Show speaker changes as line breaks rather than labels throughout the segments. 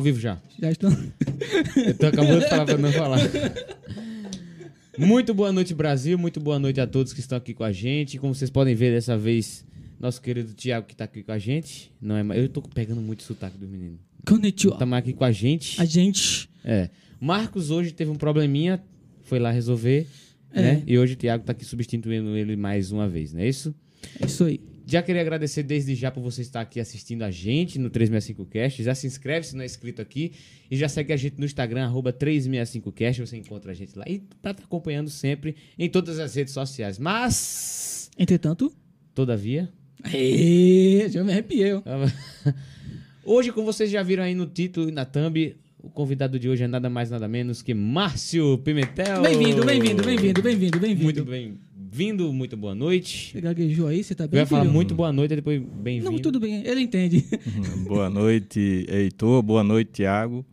Ao vivo já.
Já estão.
Eu tô acabando de falar pra não falar. Muito boa noite, Brasil. Muito boa noite a todos que estão aqui com a gente. Como vocês podem ver, dessa vez, nosso querido Thiago que tá aqui com a gente. Não é. Eu tô pegando muito sotaque dos meninos.
Konnichiwa.
Tá mais aqui com a gente.
A gente.
É. Marcos hoje teve um probleminha, foi lá resolver,
É.
né? E hoje o Thiago tá aqui substituindo ele mais uma vez, não é isso?
É isso aí.
Já queria agradecer desde já por você estar aqui assistindo a gente no 365cast. Já se inscreve se não é inscrito aqui. E já segue a gente no Instagram, arroba 365cast. Você encontra a gente lá. E tá acompanhando sempre em todas as redes sociais. Mas,
Entretanto.
todavia,
Ê, já me arrepiei. ó.
hoje, como vocês já viram aí no título e na thumb, o convidado de hoje é nada mais nada menos que Márcio Pimentel.
Bem-vindo, bem-vindo, bem-vindo, bem-vindo, bem-vindo.
Muito bem-vindo, muito boa noite.
Você gaguejou aí, você tá
Eu
bem?
ia falar
filho?
muito boa noite e depois bem-vindo.
Não, tudo bem, ele entende.
Boa noite, Heitor. Boa noite, Tiago.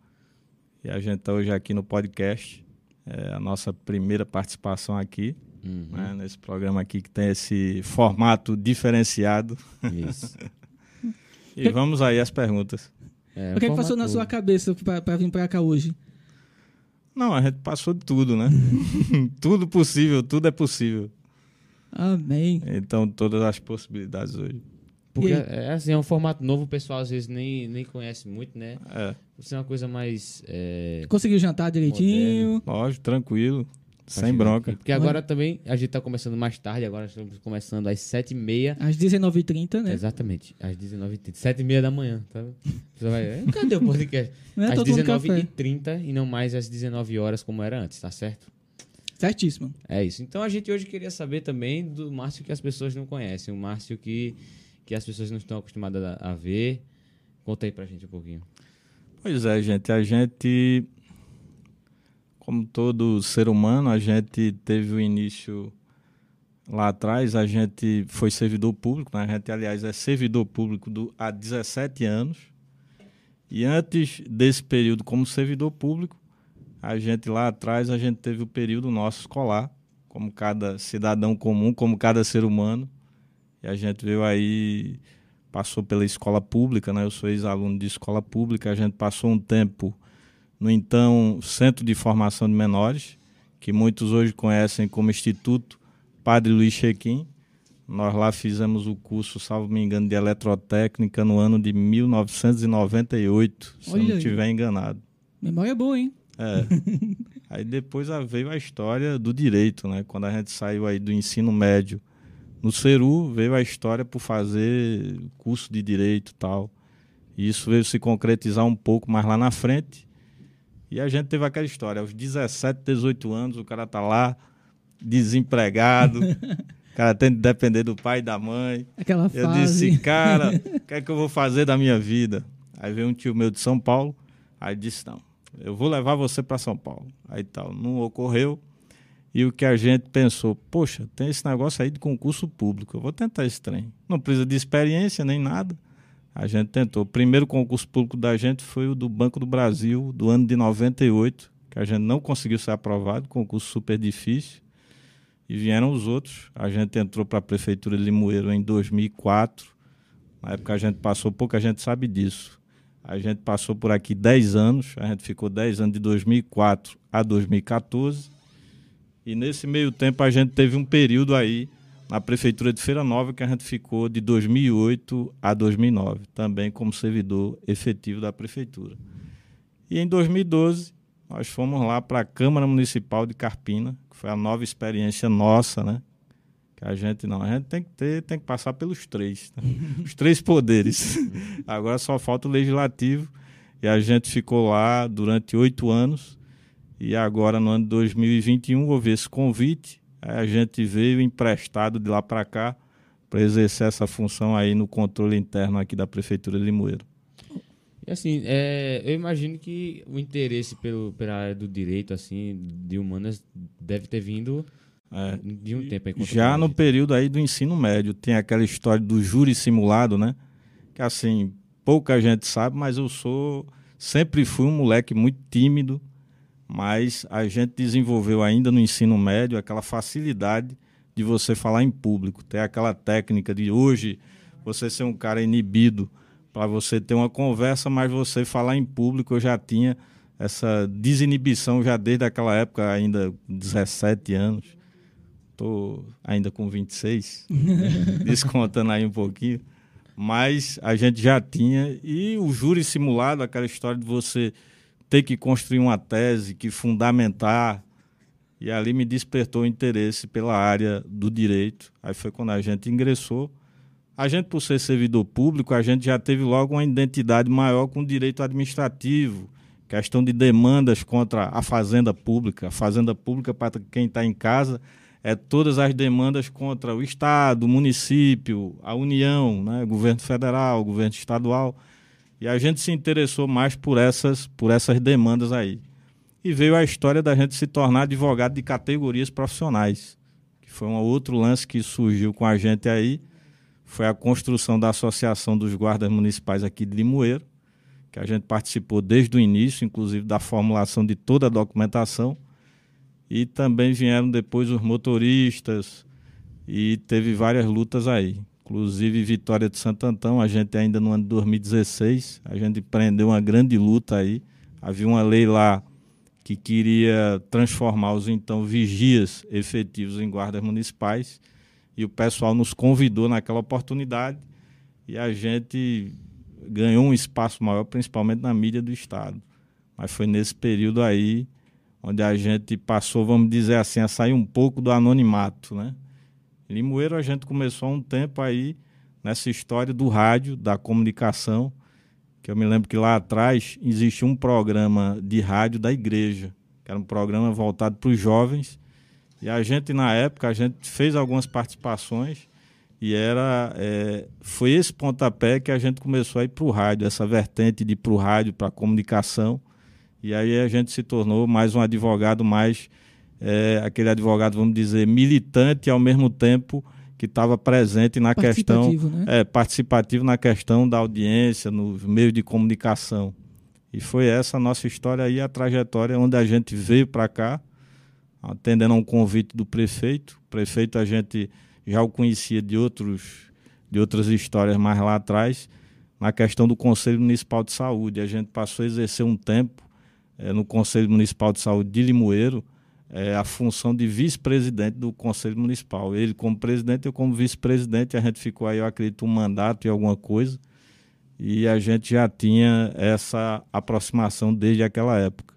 E a gente está hoje aqui no podcast. É a nossa primeira participação aqui,
Uhum,
né, nesse programa aqui que tem esse formato diferenciado.
Isso.
E vamos aí às perguntas.
É,
o que, é que passou na sua cabeça pra vir pra cá hoje?
Não, a gente passou de tudo, né? tudo possível, tudo é possível.
Amém.
Então, todas as possibilidades hoje.
Porque é assim, é um formato novo, o pessoal às vezes nem, nem conhece muito, né?
É,
Isso é uma coisa mais. É,
Conseguiu jantar direitinho?
lógico, tranquilo, sem
chegar
bronca.
aqui. Porque agora também a gente tá começando mais tarde, agora estamos começando às 7h30.
Às 19h30, né?
Exatamente, às 19h30. 7h30 da manhã, tá? Você vai, "É, cadê o podcast?
Não é?
às
Tô tomando café.
19h30 e não mais às 19 horas como era antes, tá certo?
Certíssimo.
É isso. Então a gente hoje queria saber também do Márcio que as pessoas não conhecem, o Márcio que, que as pessoas não estão acostumadas a, a ver. Conta aí pra gente um pouquinho.
Pois é, gente. A gente, como todo ser humano, a gente teve o início lá atrás. A gente foi servidor público, né? a gente, aliás, é servidor público do, há 17 anos. E antes desse período como servidor público, a gente lá atrás, a gente teve o período nosso escolar, como cada cidadão comum, como cada ser humano. E a gente veio aí passou pela escola pública, né? Eu sou ex-aluno de escola pública. A gente passou um tempo no então Centro de Formação de Menores, que muitos hoje conhecem como Instituto Padre Luiz Chequim. Nós lá fizemos o curso, salvo me engano, de eletrotécnica no ano de 1998, se eu
Olha
não
aí.
estiver enganado.
Memória boa, hein?
É. aí depois veio a história do direito, né? Quando a gente saiu aí do ensino médio no Ceru, veio a história por fazer curso de direito e tal. E isso veio se concretizar um pouco mais lá na frente. E a gente teve aquela história, aos 17, 18 anos, o cara tá lá desempregado, o cara tem que depender do pai e da mãe.
Aquela
Eu
fase.
disse, cara, o que é que eu vou fazer da minha vida? Aí veio um tio meu de São Paulo, aí disse, não, eu vou levar você para São Paulo. Aí tal, não ocorreu. E o que a gente pensou, poxa, tem esse negócio aí de concurso público, eu vou tentar esse trem. Não precisa de experiência nem nada. A gente tentou. O primeiro concurso público da gente foi o do Banco do Brasil, do ano de 98, que a gente não conseguiu ser aprovado, concurso super difícil. E vieram os outros. A gente entrou para a Prefeitura de Limoeiro em 2004. Na época a gente passou, pouca gente sabe disso. A gente passou por aqui 10 anos, a gente ficou 10 anos de 2004 a 2014. E nesse meio tempo a gente teve um período aí na Prefeitura de Feira Nova que a gente ficou de 2008 a 2009, também como servidor efetivo da Prefeitura. E em 2012 nós fomos lá para a Câmara Municipal de Carpina, que foi a nova experiência nossa, né? Que a gente não, a gente tem que ter, tem que passar pelos três, né? os três poderes. Agora só falta o legislativo e a gente ficou lá durante oito anos e agora no ano de 2021 houve esse convite, aí a gente veio emprestado de lá para cá para exercer essa função aí no controle interno aqui da prefeitura de Limoeiro.
E assim, é, eu imagino que o interesse pelo, pela área do direito, assim, de humanas, deve ter vindo
É,
de um tempo aí.
Já no período aí do ensino médio, tem aquela história do júri simulado, né? Que assim, pouca gente sabe, mas eu sou. Sempre fui um moleque muito tímido, mas a gente desenvolveu ainda no ensino médio aquela facilidade de você falar em público, ter aquela técnica de hoje você ser um cara inibido para você ter uma conversa, mas você falar em público, eu já tinha essa desinibição já desde aquela época, ainda 17 anos. Estou ainda com 26, descontando aí um pouquinho. Mas a gente já tinha. E o júri simulado, aquela história de você ter que construir uma tese, que fundamentar. E ali me despertou o interesse pela área do direito. Aí foi quando a gente ingressou. A gente, por ser servidor público, a gente já teve logo uma identidade maior com o direito administrativo, questão de demandas contra a fazenda pública. A fazenda pública, para quem está em casa, é todas as demandas contra o Estado, o município, a União, né, governo federal, governo estadual. E a gente se interessou mais por essas, por essas demandas aí. E veio a história da gente se tornar advogado de categorias profissionais, que foi um outro lance que surgiu com a gente aí. Foi a construção da Associação dos Guardas Municipais aqui de Limoeiro, que a gente participou desde o início, inclusive da formulação de toda a documentação. E também vieram depois os motoristas e teve várias lutas aí. Inclusive Vitória de Santo Antão, a gente ainda no ano de 2016, a gente prendeu uma grande luta aí. Havia uma lei lá que queria transformar os então vigias efetivos em guardas municipais e o pessoal nos convidou naquela oportunidade e a gente ganhou um espaço maior, principalmente na mídia do Estado. Mas foi nesse período aí onde a gente passou, vamos dizer assim, a sair um pouco do anonimato, né? Em Limoeiro a gente começou há um tempo aí nessa história do rádio, da comunicação, que eu me lembro que lá atrás existia um programa de rádio da igreja, que era um programa voltado para os jovens, e a gente na época a gente fez algumas participações e era é, foi esse pontapé que a gente começou a ir para o rádio, essa vertente de ir para o rádio, para a comunicação. E aí a gente se tornou mais um advogado, mais é, aquele advogado, vamos dizer, militante e ao mesmo tempo que estava presente na questão
né?
é, participativo na questão da audiência, no meio de comunicação. E foi essa a nossa história aí, a trajetória onde a gente veio para cá, atendendo a um convite do prefeito. O prefeito a gente já o conhecia de, outros, de outras histórias mais lá atrás, na questão do Conselho Municipal de Saúde. A gente passou a exercer um tempo é, no Conselho Municipal de Saúde de Limoeiro é, a função de vice-presidente do Conselho Municipal. Ele como presidente, eu como vice-presidente, a gente ficou aí, eu acredito, um mandato e alguma coisa, e a gente já tinha essa aproximação desde aquela época.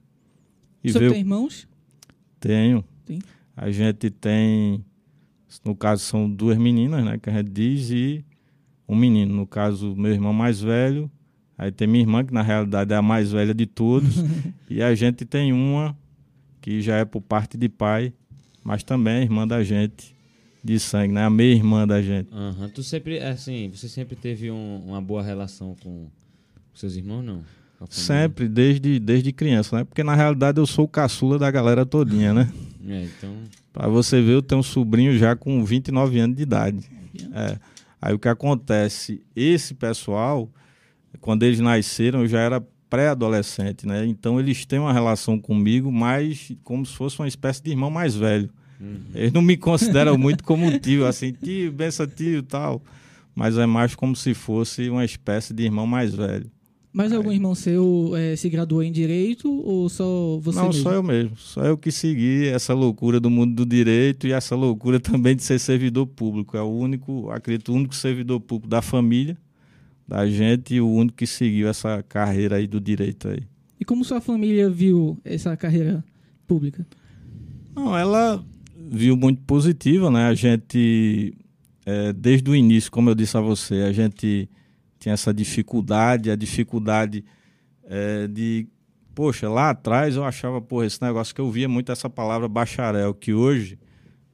E Você veio... tem irmãos?
Tenho. Tem. A gente tem no caso, são duas meninas, né, que a gente diz, e um menino. No caso, meu irmão mais velho. Aí tem minha irmã, que na realidade é a mais velha de todos. e a gente tem uma que já é por parte de pai, mas também é irmã da gente de sangue, né? A meia irmã da gente.
Uhum. Tu sempre, assim, você sempre teve um, uma boa relação com seus irmãos, não?
Sempre, desde, desde criança, né? Porque na realidade eu sou o caçula da galera todinha, né?
É, então...
Pra você ver, eu tenho um sobrinho já com 29 anos de idade. É. Aí o que acontece? Esse pessoal, quando eles nasceram, eu já era pré-adolescente, né? Então eles têm uma relação comigo mais como se fosse uma espécie de irmão mais velho. Uhum. Eles não me consideram muito como um tio, assim, tio, benção tio e tal. Mas é mais como se fosse uma espécie de irmão mais velho.
Mas algum irmão seu é, se graduou em direito ou só você
Não,
mesmo?
só eu mesmo. Só eu que segui essa loucura do mundo do direito e essa loucura também de ser servidor público. É o único, acredito, o único servidor público da família, da gente o único que seguiu essa carreira aí do direito aí.
E como sua família viu essa carreira pública?
Não, ela viu muito positiva, né? A gente, é, desde o início, como eu disse a você, a gente tinha essa dificuldade, a dificuldade é, de. Poxa, lá atrás eu achava, porra, esse negócio que eu via muito essa palavra bacharel, que hoje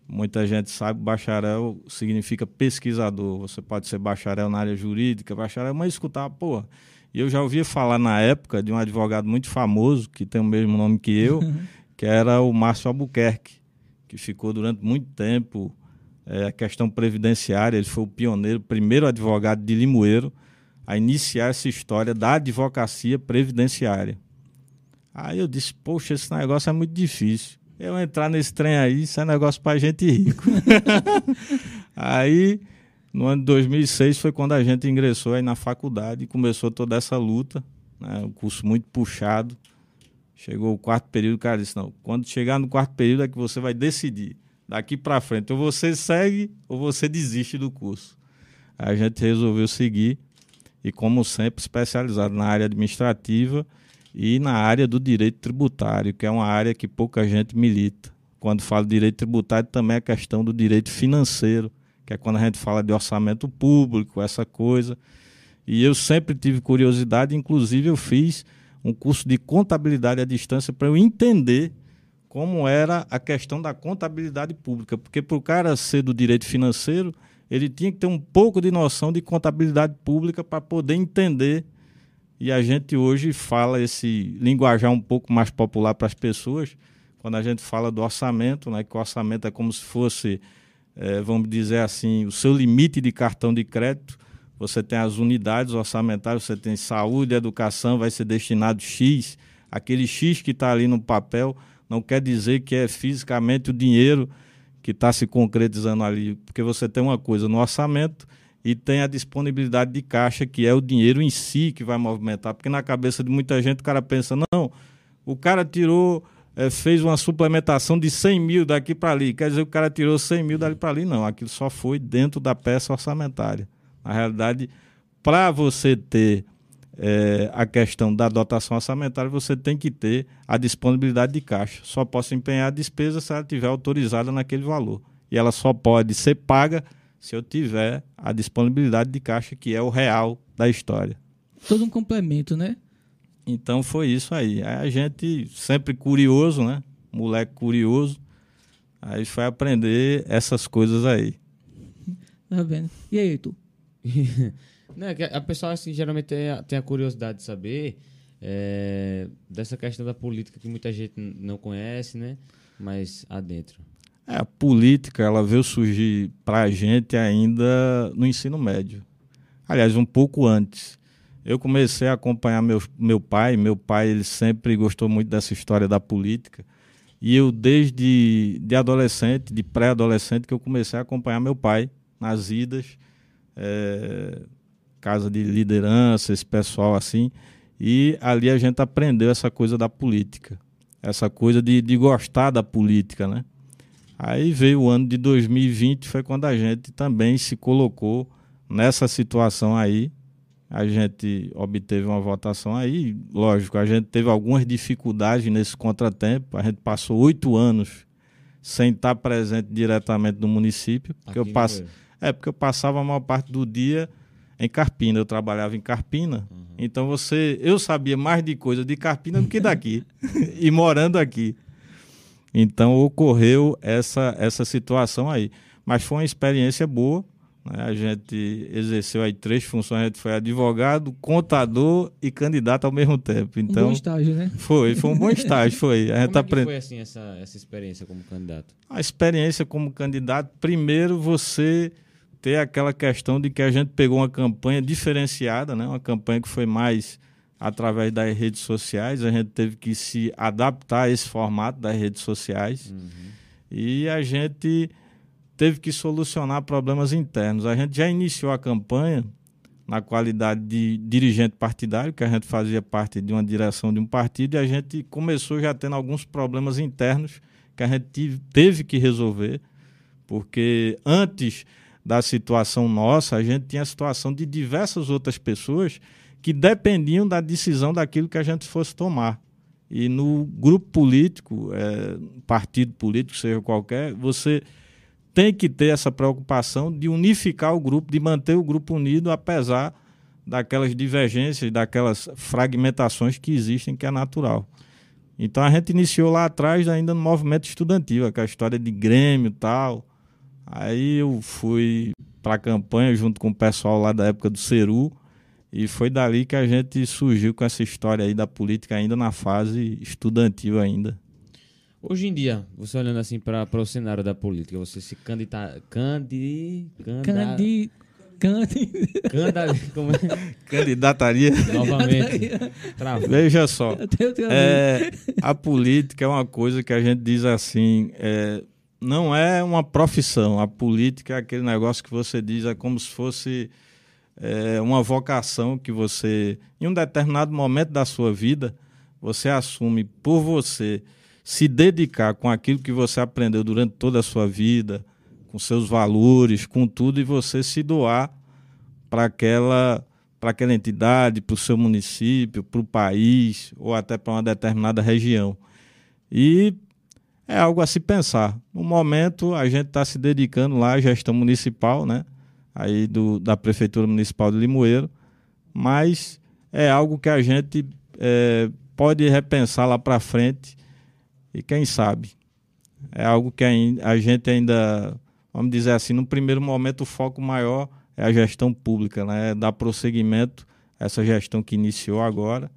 muita gente sabe, bacharel significa pesquisador. Você pode ser bacharel na área jurídica, bacharel, mas escutar, porra. E eu já ouvia falar na época de um advogado muito famoso, que tem o mesmo nome que eu, que era o Márcio Albuquerque, que ficou durante muito tempo é, a questão previdenciária. Ele foi o pioneiro, primeiro advogado de Limoeiro a iniciar essa história da advocacia previdenciária. Aí eu disse, poxa, esse negócio é muito difícil. Eu entrar nesse trem aí, isso é negócio para gente rico. aí, No ano de 2006 foi quando a gente ingressou aí na faculdade e começou toda essa luta, né? um curso muito puxado. Chegou o quarto período, o cara disse: não, quando chegar no quarto período é que você vai decidir. Daqui para frente, ou você segue ou você desiste do curso. Aí a gente resolveu seguir e, como sempre, especializado na área administrativa e na área do direito tributário, que é uma área que pouca gente milita. Quando falo direito tributário, também é a questão do direito financeiro, que é quando a gente fala de orçamento público, essa coisa. E eu sempre tive curiosidade, inclusive eu fiz um curso de contabilidade à distância para eu entender como era a questão da contabilidade pública, porque para o cara ser do direito financeiro, ele tinha que ter um pouco de noção de contabilidade pública para poder entender. E a gente hoje fala esse linguajar um pouco mais popular para as pessoas, quando a gente fala do orçamento, né, que o orçamento é como se fosse, é, vamos dizer assim, o seu limite de cartão de crédito você tem as unidades orçamentárias, você tem saúde, educação, vai ser destinado X. Aquele X que está ali no papel não quer dizer que é fisicamente o dinheiro que está se concretizando ali, porque você tem uma coisa no orçamento e tem a disponibilidade de caixa, que é o dinheiro em si que vai movimentar. Porque na cabeça de muita gente o cara pensa, não, o cara tirou, é, fez uma suplementação de 100 mil daqui para ali, quer dizer, o cara tirou 100 mil dali para ali. Não, aquilo só foi dentro da peça orçamentária. Na realidade, para você ter é, a questão da dotação orçamentária, você tem que ter a disponibilidade de caixa. Só posso empenhar a despesa se ela estiver autorizada naquele valor. E ela só pode ser paga se eu tiver a disponibilidade de caixa, que é o real da história.
Todo um complemento, né?
Então foi isso aí. aí a gente sempre curioso, né? Moleque curioso. Aí foi aprender essas coisas aí.
Tá vendo? E aí, tu?
Não, é a pessoa assim, geralmente tem a, tem a curiosidade de saber é, dessa questão da política que muita gente não conhece, né? Mas adentro.
É, a política ela veio surgir para a gente ainda no ensino médio. Aliás, um pouco antes. Eu comecei a acompanhar meu, meu pai. Meu pai ele sempre gostou muito dessa história da política. E eu, desde de adolescente, de pré-adolescente, que eu comecei a acompanhar meu pai nas idas é, casa de liderança, esse pessoal assim. E ali a gente aprendeu essa coisa da política, essa coisa de, de gostar da política, né? Aí veio o ano de 2020, foi quando a gente também se colocou nessa situação aí. A gente obteve uma votação aí, lógico, a gente teve algumas dificuldades nesse contratempo. A gente passou oito anos sem estar presente diretamente no município, porque Aqui eu passo. É, porque eu passava a maior parte do dia em Carpina. Eu trabalhava em Carpina. Uhum. Então você, eu sabia mais de coisa de Carpina do que daqui. e morando aqui. Então ocorreu essa, essa situação aí. Mas foi uma experiência boa. Né? A gente exerceu aí três funções. A gente foi advogado, contador e candidato ao mesmo tempo. Então, um
bom estágio, né?
Foi, foi um bom estágio. Foi.
A gente Como é aprend... foi assim essa, essa experiência como candidato?
A experiência como candidato, primeiro você ter aquela questão de que a gente pegou uma campanha diferenciada, né? uma campanha que foi mais através das redes sociais, a gente teve que se adaptar a esse formato das redes sociais uhum. e a gente teve que solucionar problemas internos. A gente já iniciou a campanha na qualidade de dirigente partidário, que a gente fazia parte de uma direção de um partido, e a gente começou já tendo alguns problemas internos que a gente teve que resolver, porque antes da situação nossa, a gente tinha a situação de diversas outras pessoas que dependiam da decisão daquilo que a gente fosse tomar. E no grupo político, é, partido político, seja qualquer, você tem que ter essa preocupação de unificar o grupo, de manter o grupo unido, apesar daquelas divergências, daquelas fragmentações que existem, que é natural. Então a gente iniciou lá atrás, ainda no movimento estudantil, aquela história de Grêmio e tal Aí eu fui para a campanha junto com o pessoal lá da época do Ceru e foi dali que a gente surgiu com essa história aí da política ainda na fase estudantil ainda.
Hoje em dia, você olhando assim para o cenário da política, você se candidata, candi,
candi, candi,
canda, como é?
candidataria
novamente.
Veja só, é, a política é uma coisa que a gente diz assim, é, não é uma profissão. A política é aquele negócio que você diz, é como se fosse é, uma vocação que você, em um determinado momento da sua vida, você assume por você se dedicar com aquilo que você aprendeu durante toda a sua vida, com seus valores, com tudo, e você se doar para aquela, para aquela entidade, para o seu município, para o país, ou até para uma determinada região. E é algo a se pensar. No momento, a gente está se dedicando lá à gestão municipal, né? Aí do, da Prefeitura Municipal de Limoeiro, mas é algo que a gente é, pode repensar lá para frente e quem sabe. É algo que a gente ainda, vamos dizer assim, no primeiro momento o foco maior é a gestão pública, né? É dar prosseguimento a essa gestão que iniciou agora,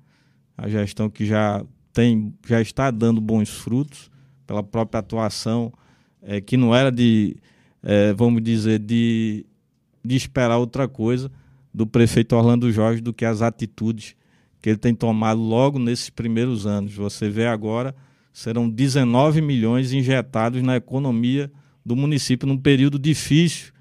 a gestão que já tem, já está dando bons frutos pela própria atuação, é, que não era de, é, vamos dizer, de, de esperar outra coisa do prefeito Orlando Jorge do que as atitudes que ele tem tomado logo nesses primeiros anos. Você vê agora, serão 19 milhões injetados na economia do município num período difícil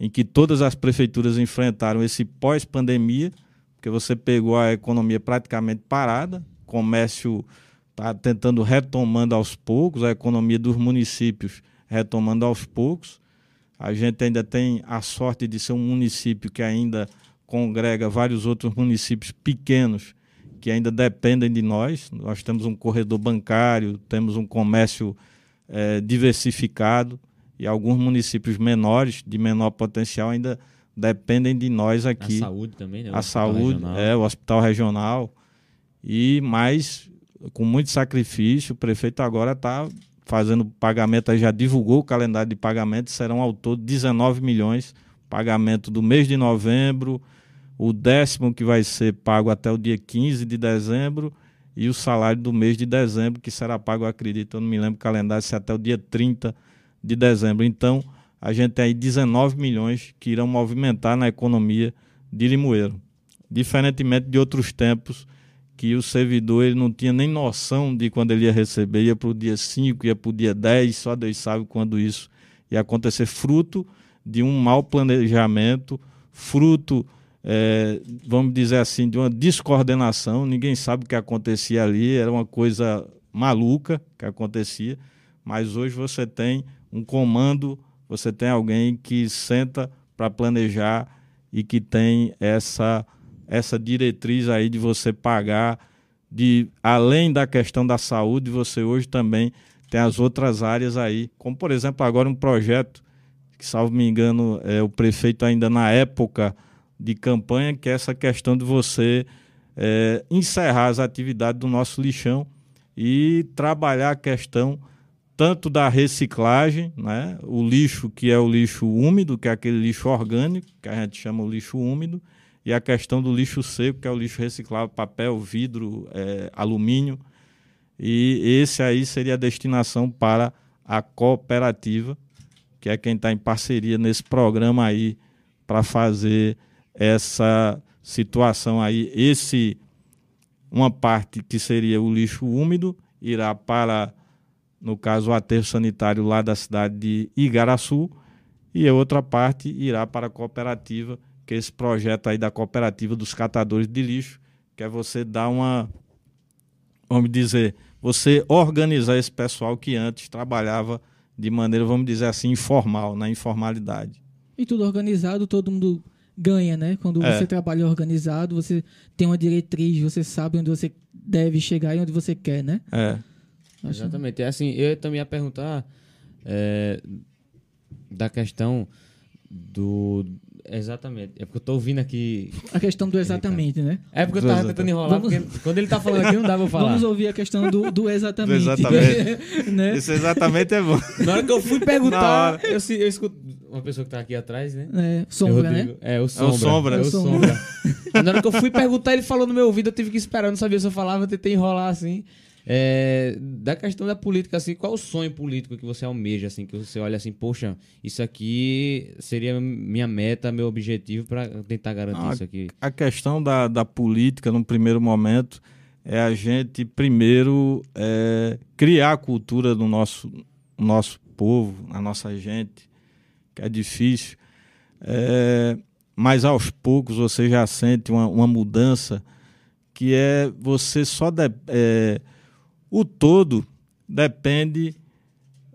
em que todas as prefeituras enfrentaram esse pós-pandemia, porque você pegou a economia praticamente parada, comércio está tentando retomando aos poucos, a economia dos municípios retomando aos poucos. A gente ainda tem a sorte de ser um município que ainda congrega vários outros municípios pequenos que ainda dependem de nós. Nós temos um corredor bancário, temos um comércio é, diversificado e alguns municípios menores, de menor potencial, ainda dependem de nós aqui.
A saúde também, né?
O a saúde, regional. é, o hospital regional. E mais com muito sacrifício, o prefeito agora está fazendo pagamento, já divulgou o calendário de pagamento, serão ao todo 19 milhões, pagamento do mês de novembro, o décimo que vai ser pago até o dia 15 de dezembro e o salário do mês de dezembro, que será pago, acredito, eu não me lembro o calendário, se é até o dia 30 de dezembro. Então, a gente tem aí 19 milhões que irão movimentar na economia de Limoeiro. Diferentemente de outros tempos, que o servidor ele não tinha nem noção de quando ele ia receber, ia para o dia 5, ia para o dia 10, só Deus sabe quando isso ia acontecer, fruto de um mau planejamento, fruto, é, vamos dizer assim, de uma descoordenação, ninguém sabe o que acontecia ali, era uma coisa maluca que acontecia, mas hoje você tem um comando, você tem alguém que senta para planejar e que tem essa essa diretriz aí de você pagar, de além da questão da saúde, você hoje também tem as outras áreas aí, como por exemplo agora um projeto que, salvo me engano, é o prefeito ainda na época de campanha, que é essa questão de você é, encerrar as atividades do nosso lixão e trabalhar a questão tanto da reciclagem, né, o lixo que é o lixo úmido, que é aquele lixo orgânico, que a gente chama o lixo úmido, e a questão do lixo seco, que é o lixo reciclável, papel, vidro, é, alumínio. E esse aí seria a destinação para a cooperativa, que é quem está em parceria nesse programa aí para fazer essa situação aí. Esse uma parte que seria o lixo úmido irá para, no caso, o aterro sanitário lá da cidade de Igaraçu, e a outra parte irá para a cooperativa que é esse projeto aí da cooperativa dos catadores de lixo, que é você dar uma, vamos dizer, você organizar esse pessoal que antes trabalhava de maneira, vamos dizer assim, informal, na informalidade.
E tudo organizado, todo mundo ganha, né? Quando é. você trabalha organizado, você tem uma diretriz, você sabe onde você deve chegar e onde você quer, né?
É.
Exatamente. É assim, eu também ia perguntar é, da questão do, Exatamente. É porque eu tô ouvindo aqui.
A questão do exatamente, né?
É porque eu tava tentando enrolar, Vamos... porque quando ele tá falando aqui não dá pra falar.
Vamos ouvir a questão do, do exatamente.
Do exatamente. né? Isso exatamente é bom.
Na hora que eu fui perguntar, eu, eu escuto. Uma pessoa que tá aqui atrás, né?
É, sombra, né?
É, o sombra. É o sombra.
É o sombra.
Na hora que eu fui perguntar, ele falou no meu ouvido, eu tive que esperar, eu não sabia se eu falava, eu tentei enrolar assim. É, da questão da política, assim, qual o sonho político que você almeja, assim, que você olha assim, poxa, isso aqui seria minha meta, meu objetivo para tentar garantir
a,
isso aqui?
A questão da, da política, no primeiro momento, é a gente primeiro é, criar a cultura do nosso, nosso povo, na nossa gente, que é difícil. É, mas aos poucos você já sente uma, uma mudança que é você só de, é, o todo depende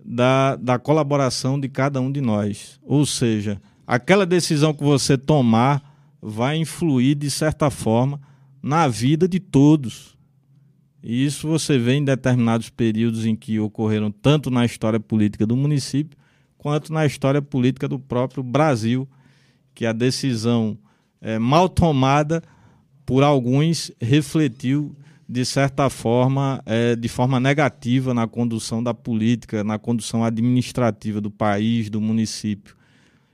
da, da colaboração de cada um de nós. Ou seja, aquela decisão que você tomar vai influir de certa forma na vida de todos. E isso você vê em determinados períodos em que ocorreram tanto na história política do município quanto na história política do próprio Brasil, que a decisão é, mal tomada por alguns refletiu de certa forma, é, de forma negativa na condução da política, na condução administrativa do país, do município.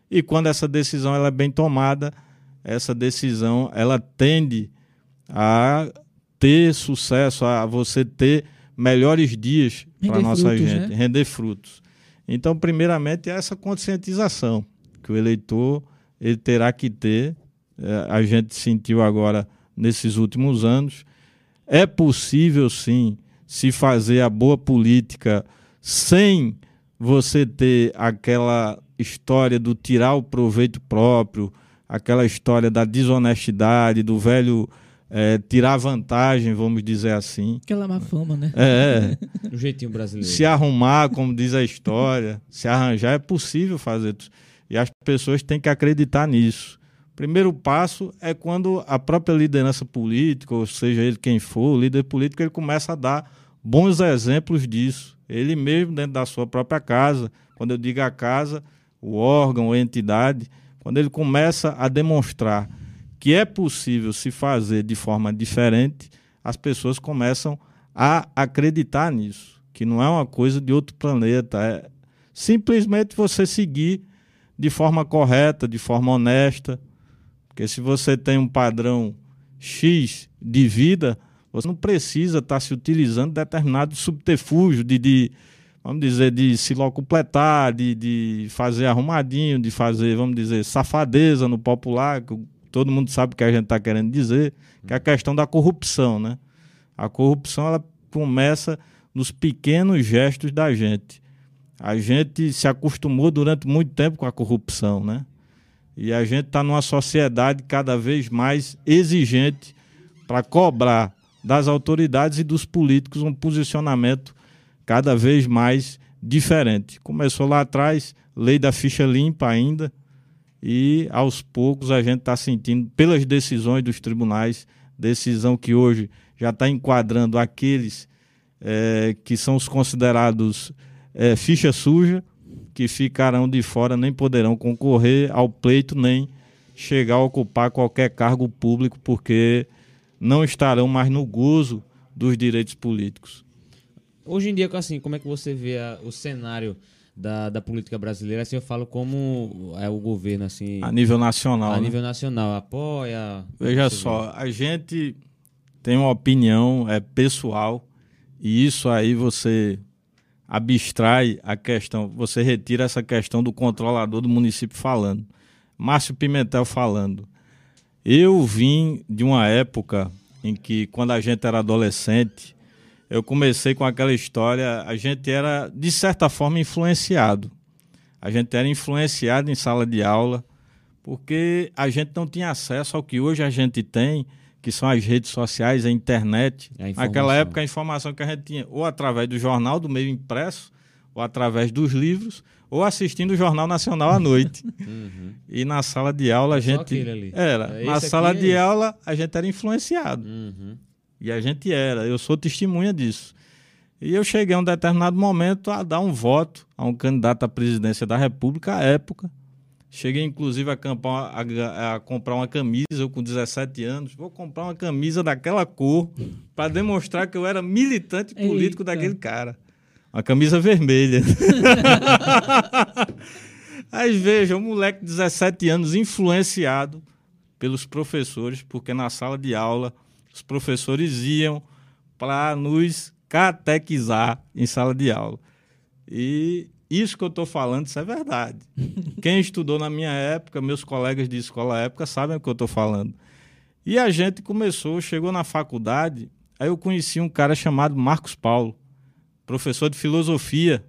E quando essa decisão ela é bem tomada, essa decisão ela tende a ter sucesso, a você ter melhores dias para a nossa frutos, gente, né? render frutos. Então, primeiramente, é essa conscientização que o eleitor ele terá que ter. É, a gente sentiu agora nesses últimos anos. É possível, sim, se fazer a boa política sem você ter aquela história do tirar o proveito próprio, aquela história da desonestidade, do velho é, tirar vantagem, vamos dizer assim.
Aquela má fama, né?
É.
Do jeitinho brasileiro.
Se arrumar, como diz a história, se arranjar, é possível fazer. E as pessoas têm que acreditar nisso. Primeiro passo é quando a própria liderança política, ou seja ele quem for, o líder político, ele começa a dar bons exemplos disso. Ele mesmo dentro da sua própria casa, quando eu digo a casa, o órgão, a entidade, quando ele começa a demonstrar que é possível se fazer de forma diferente, as pessoas começam a acreditar nisso, que não é uma coisa de outro planeta, é simplesmente você seguir de forma correta, de forma honesta, porque se você tem um padrão X de vida, você não precisa estar se utilizando de determinado subterfúgio de, de vamos dizer, de se locupletar, de, de fazer arrumadinho, de fazer, vamos dizer, safadeza no popular, que todo mundo sabe o que a gente está querendo dizer, que é a questão da corrupção, né? A corrupção ela começa nos pequenos gestos da gente. A gente se acostumou durante muito tempo com a corrupção, né? E a gente está numa sociedade cada vez mais exigente para cobrar das autoridades e dos políticos um posicionamento cada vez mais diferente. Começou lá atrás, lei da ficha limpa ainda, e aos poucos a gente está sentindo, pelas decisões dos tribunais, decisão que hoje já está enquadrando aqueles é, que são os considerados é, ficha suja, que ficarão de fora, nem poderão concorrer ao pleito, nem chegar a ocupar qualquer cargo público, porque não estarão mais no gozo dos direitos políticos.
Hoje em dia, assim, como é que você vê a, o cenário da, da política brasileira? Assim, eu falo como é o governo, assim...
A nível nacional,
A
né?
nível nacional, apoia...
Veja só, vê? a gente tem uma opinião é, pessoal e isso aí você abstrai a questão, você retira essa questão do controlador do município falando. Márcio Pimentel falando. Eu vim de uma época em que, quando a gente era adolescente, eu comecei com aquela história, a gente era, de certa forma, influenciado. A gente era influenciado em sala de aula, porque a gente não tinha acesso ao que hoje a gente tem que são as redes sociais, a internet. A Naquela época, a informação que a gente tinha, ou através do jornal, do meio impresso, ou através dos livros, ou assistindo o Jornal Nacional à noite. Uhum. E na sala de aula a gente. Era. É, na sala é de esse. aula a gente era influenciado. Uhum. E a gente era. Eu sou testemunha disso. E eu cheguei a um determinado momento a dar um voto a um candidato à presidência da República à época Cheguei, inclusive, a, campar, a, a, comprar uma camisa, eu com 17 anos. Vou comprar uma camisa daquela cor para demonstrar que eu era militante político Eita. daquele cara. Uma camisa vermelha. Aí veja, um moleque de 17 anos influenciado pelos professores, porque na sala de aula os professores iam para nos catequizar em sala de aula. E isso que eu estou falando, isso é verdade. Quem estudou na minha época, meus colegas de escola época, sabem o que eu estou falando. E a gente começou, chegou na faculdade, aí eu conheci um cara chamado Marcos Paulo, professor de filosofia.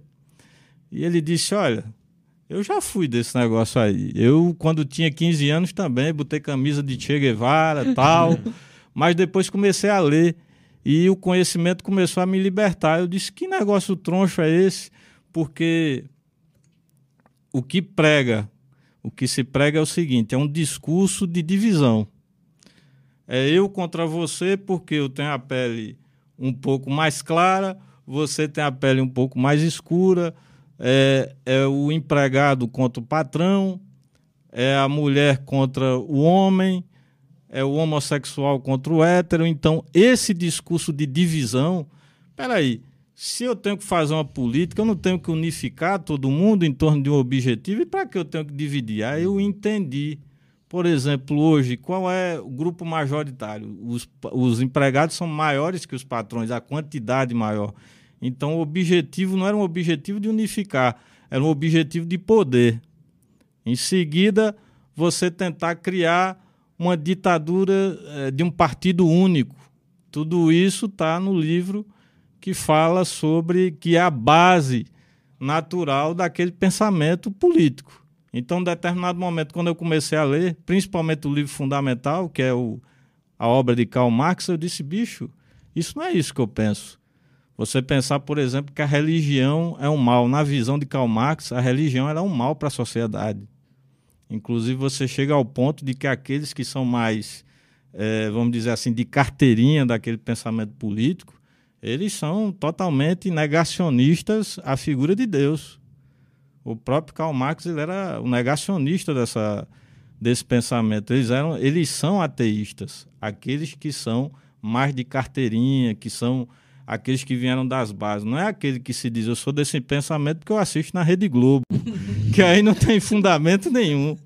E ele disse: Olha, eu já fui desse negócio aí. Eu, quando tinha 15 anos também, botei camisa de Che Guevara tal. mas depois comecei a ler. E o conhecimento começou a me libertar. Eu disse: Que negócio troncho é esse? Porque o que prega, o que se prega é o seguinte: é um discurso de divisão. É eu contra você porque eu tenho a pele um pouco mais clara, você tem a pele um pouco mais escura é, é o empregado contra o patrão, é a mulher contra o homem, é o homossexual contra o hétero. Então, esse discurso de divisão, peraí, se eu tenho que fazer uma política, eu não tenho que unificar todo mundo em torno de um objetivo, e para que eu tenho que dividir? Aí eu entendi. Por exemplo, hoje, qual é o grupo majoritário? Os, os empregados são maiores que os patrões, a quantidade maior. Então, o objetivo não era um objetivo de unificar, era um objetivo de poder. Em seguida, você tentar criar uma ditadura eh, de um partido único. Tudo isso está no livro que fala sobre que é a base natural daquele pensamento político. Então, em determinado momento, quando eu comecei a ler, principalmente o livro fundamental, que é o, a obra de Karl Marx, eu disse, bicho, isso não é isso que eu penso. Você pensar, por exemplo, que a religião é um mal. Na visão de Karl Marx, a religião era um mal para a sociedade. Inclusive, você chega ao ponto de que aqueles que são mais, é, vamos dizer assim, de carteirinha daquele pensamento político, eles são totalmente negacionistas à figura de Deus. O próprio Karl Marx ele era o negacionista dessa, desse pensamento. Eles, eram, eles são ateístas, aqueles que são mais de carteirinha, que são aqueles que vieram das bases. Não é aquele que se diz, eu sou desse pensamento porque eu assisto na Rede Globo, que aí não tem fundamento nenhum.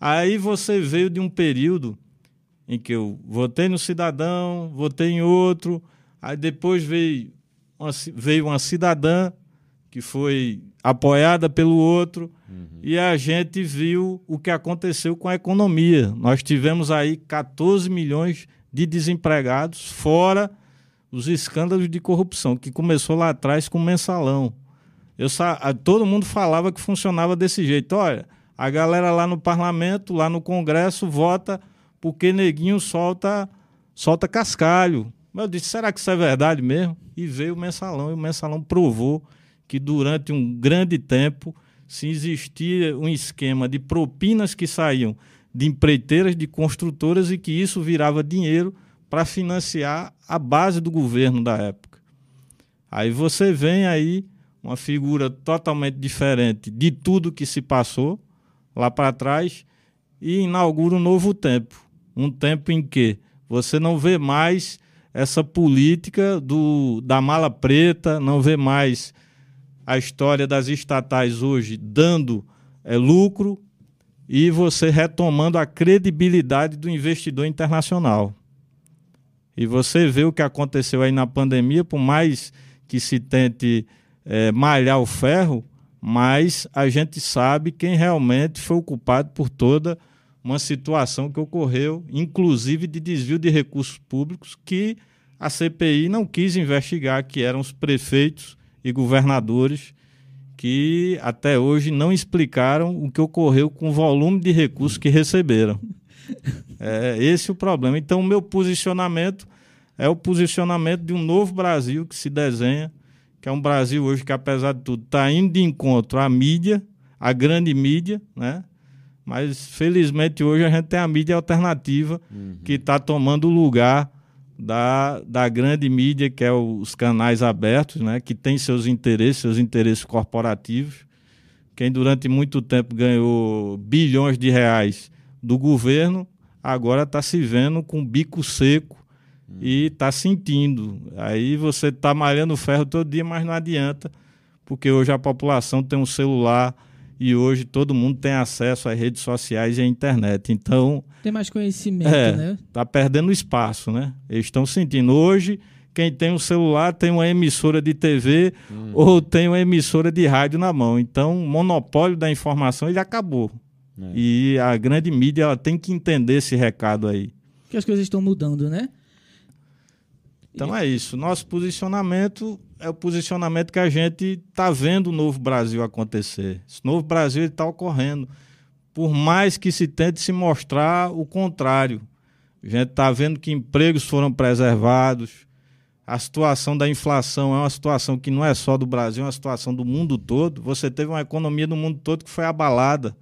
Aí você veio de um período em que eu votei no cidadão, votei em outro, aí depois veio uma, veio uma cidadã que foi apoiada pelo outro, uhum. e a gente viu o que aconteceu com a economia. Nós tivemos aí 14 milhões de desempregados, fora os escândalos de corrupção, que começou lá atrás com o mensalão. Eu, todo mundo falava que funcionava desse jeito. Olha, a galera lá no parlamento, lá no Congresso, vota porque neguinho solta, solta cascalho. Mas eu disse, será que isso é verdade mesmo? E veio o mensalão, e o mensalão provou que durante um grande tempo, se existia um esquema de propinas que saíam de empreiteiras, de construtoras, e que isso virava dinheiro para financiar a base do governo da época. Aí você vem aí uma figura totalmente diferente de tudo que se passou lá para trás e inaugura um novo tempo, um tempo em que você não vê mais essa política do, da mala preta, não vê mais a história das estatais hoje dando é, lucro e você retomando a credibilidade do investidor internacional. E você vê o que aconteceu aí na pandemia, por mais que se tente é, malhar o ferro, mas a gente sabe quem realmente foi o culpado por toda uma situação que ocorreu, inclusive de desvio de recursos públicos, que a CPI não quis investigar, que eram os prefeitos e governadores que até hoje não explicaram o que ocorreu com o volume de recursos que receberam. É esse o problema. Então, o meu posicionamento é o posicionamento de um novo Brasil que se desenha, que é um Brasil hoje que, apesar de tudo, está indo de encontro à mídia, à grande mídia, né? Mas, felizmente, hoje a gente tem a mídia alternativa uhum. que está tomando o lugar da, da grande mídia, que é os canais abertos, né? que tem seus interesses, seus interesses corporativos. Quem durante muito tempo ganhou bilhões de reais do governo, agora está se vendo com bico seco hum. e está sentindo. Aí você está malhando ferro todo dia, mas não adianta, porque hoje a população tem um celular e hoje todo mundo tem acesso às redes sociais e à internet. Então.
Tem mais conhecimento, é, né?
Está perdendo espaço, né? Eles estão sentindo. Hoje, quem tem um celular tem uma emissora de TV hum. ou tem uma emissora de rádio na mão. Então, o monopólio da informação ele acabou. É. E a grande mídia ela tem que entender esse recado aí.
Que as coisas estão mudando, né?
Então é isso. Nosso posicionamento é o posicionamento que a gente está vendo o novo Brasil acontecer. Esse novo Brasil está ocorrendo. Por mais que se tente se mostrar o contrário. A gente está vendo que empregos foram preservados. A situação da inflação é uma situação que não é só do Brasil, é uma situação do mundo todo. Você teve uma economia do mundo todo que foi abalada.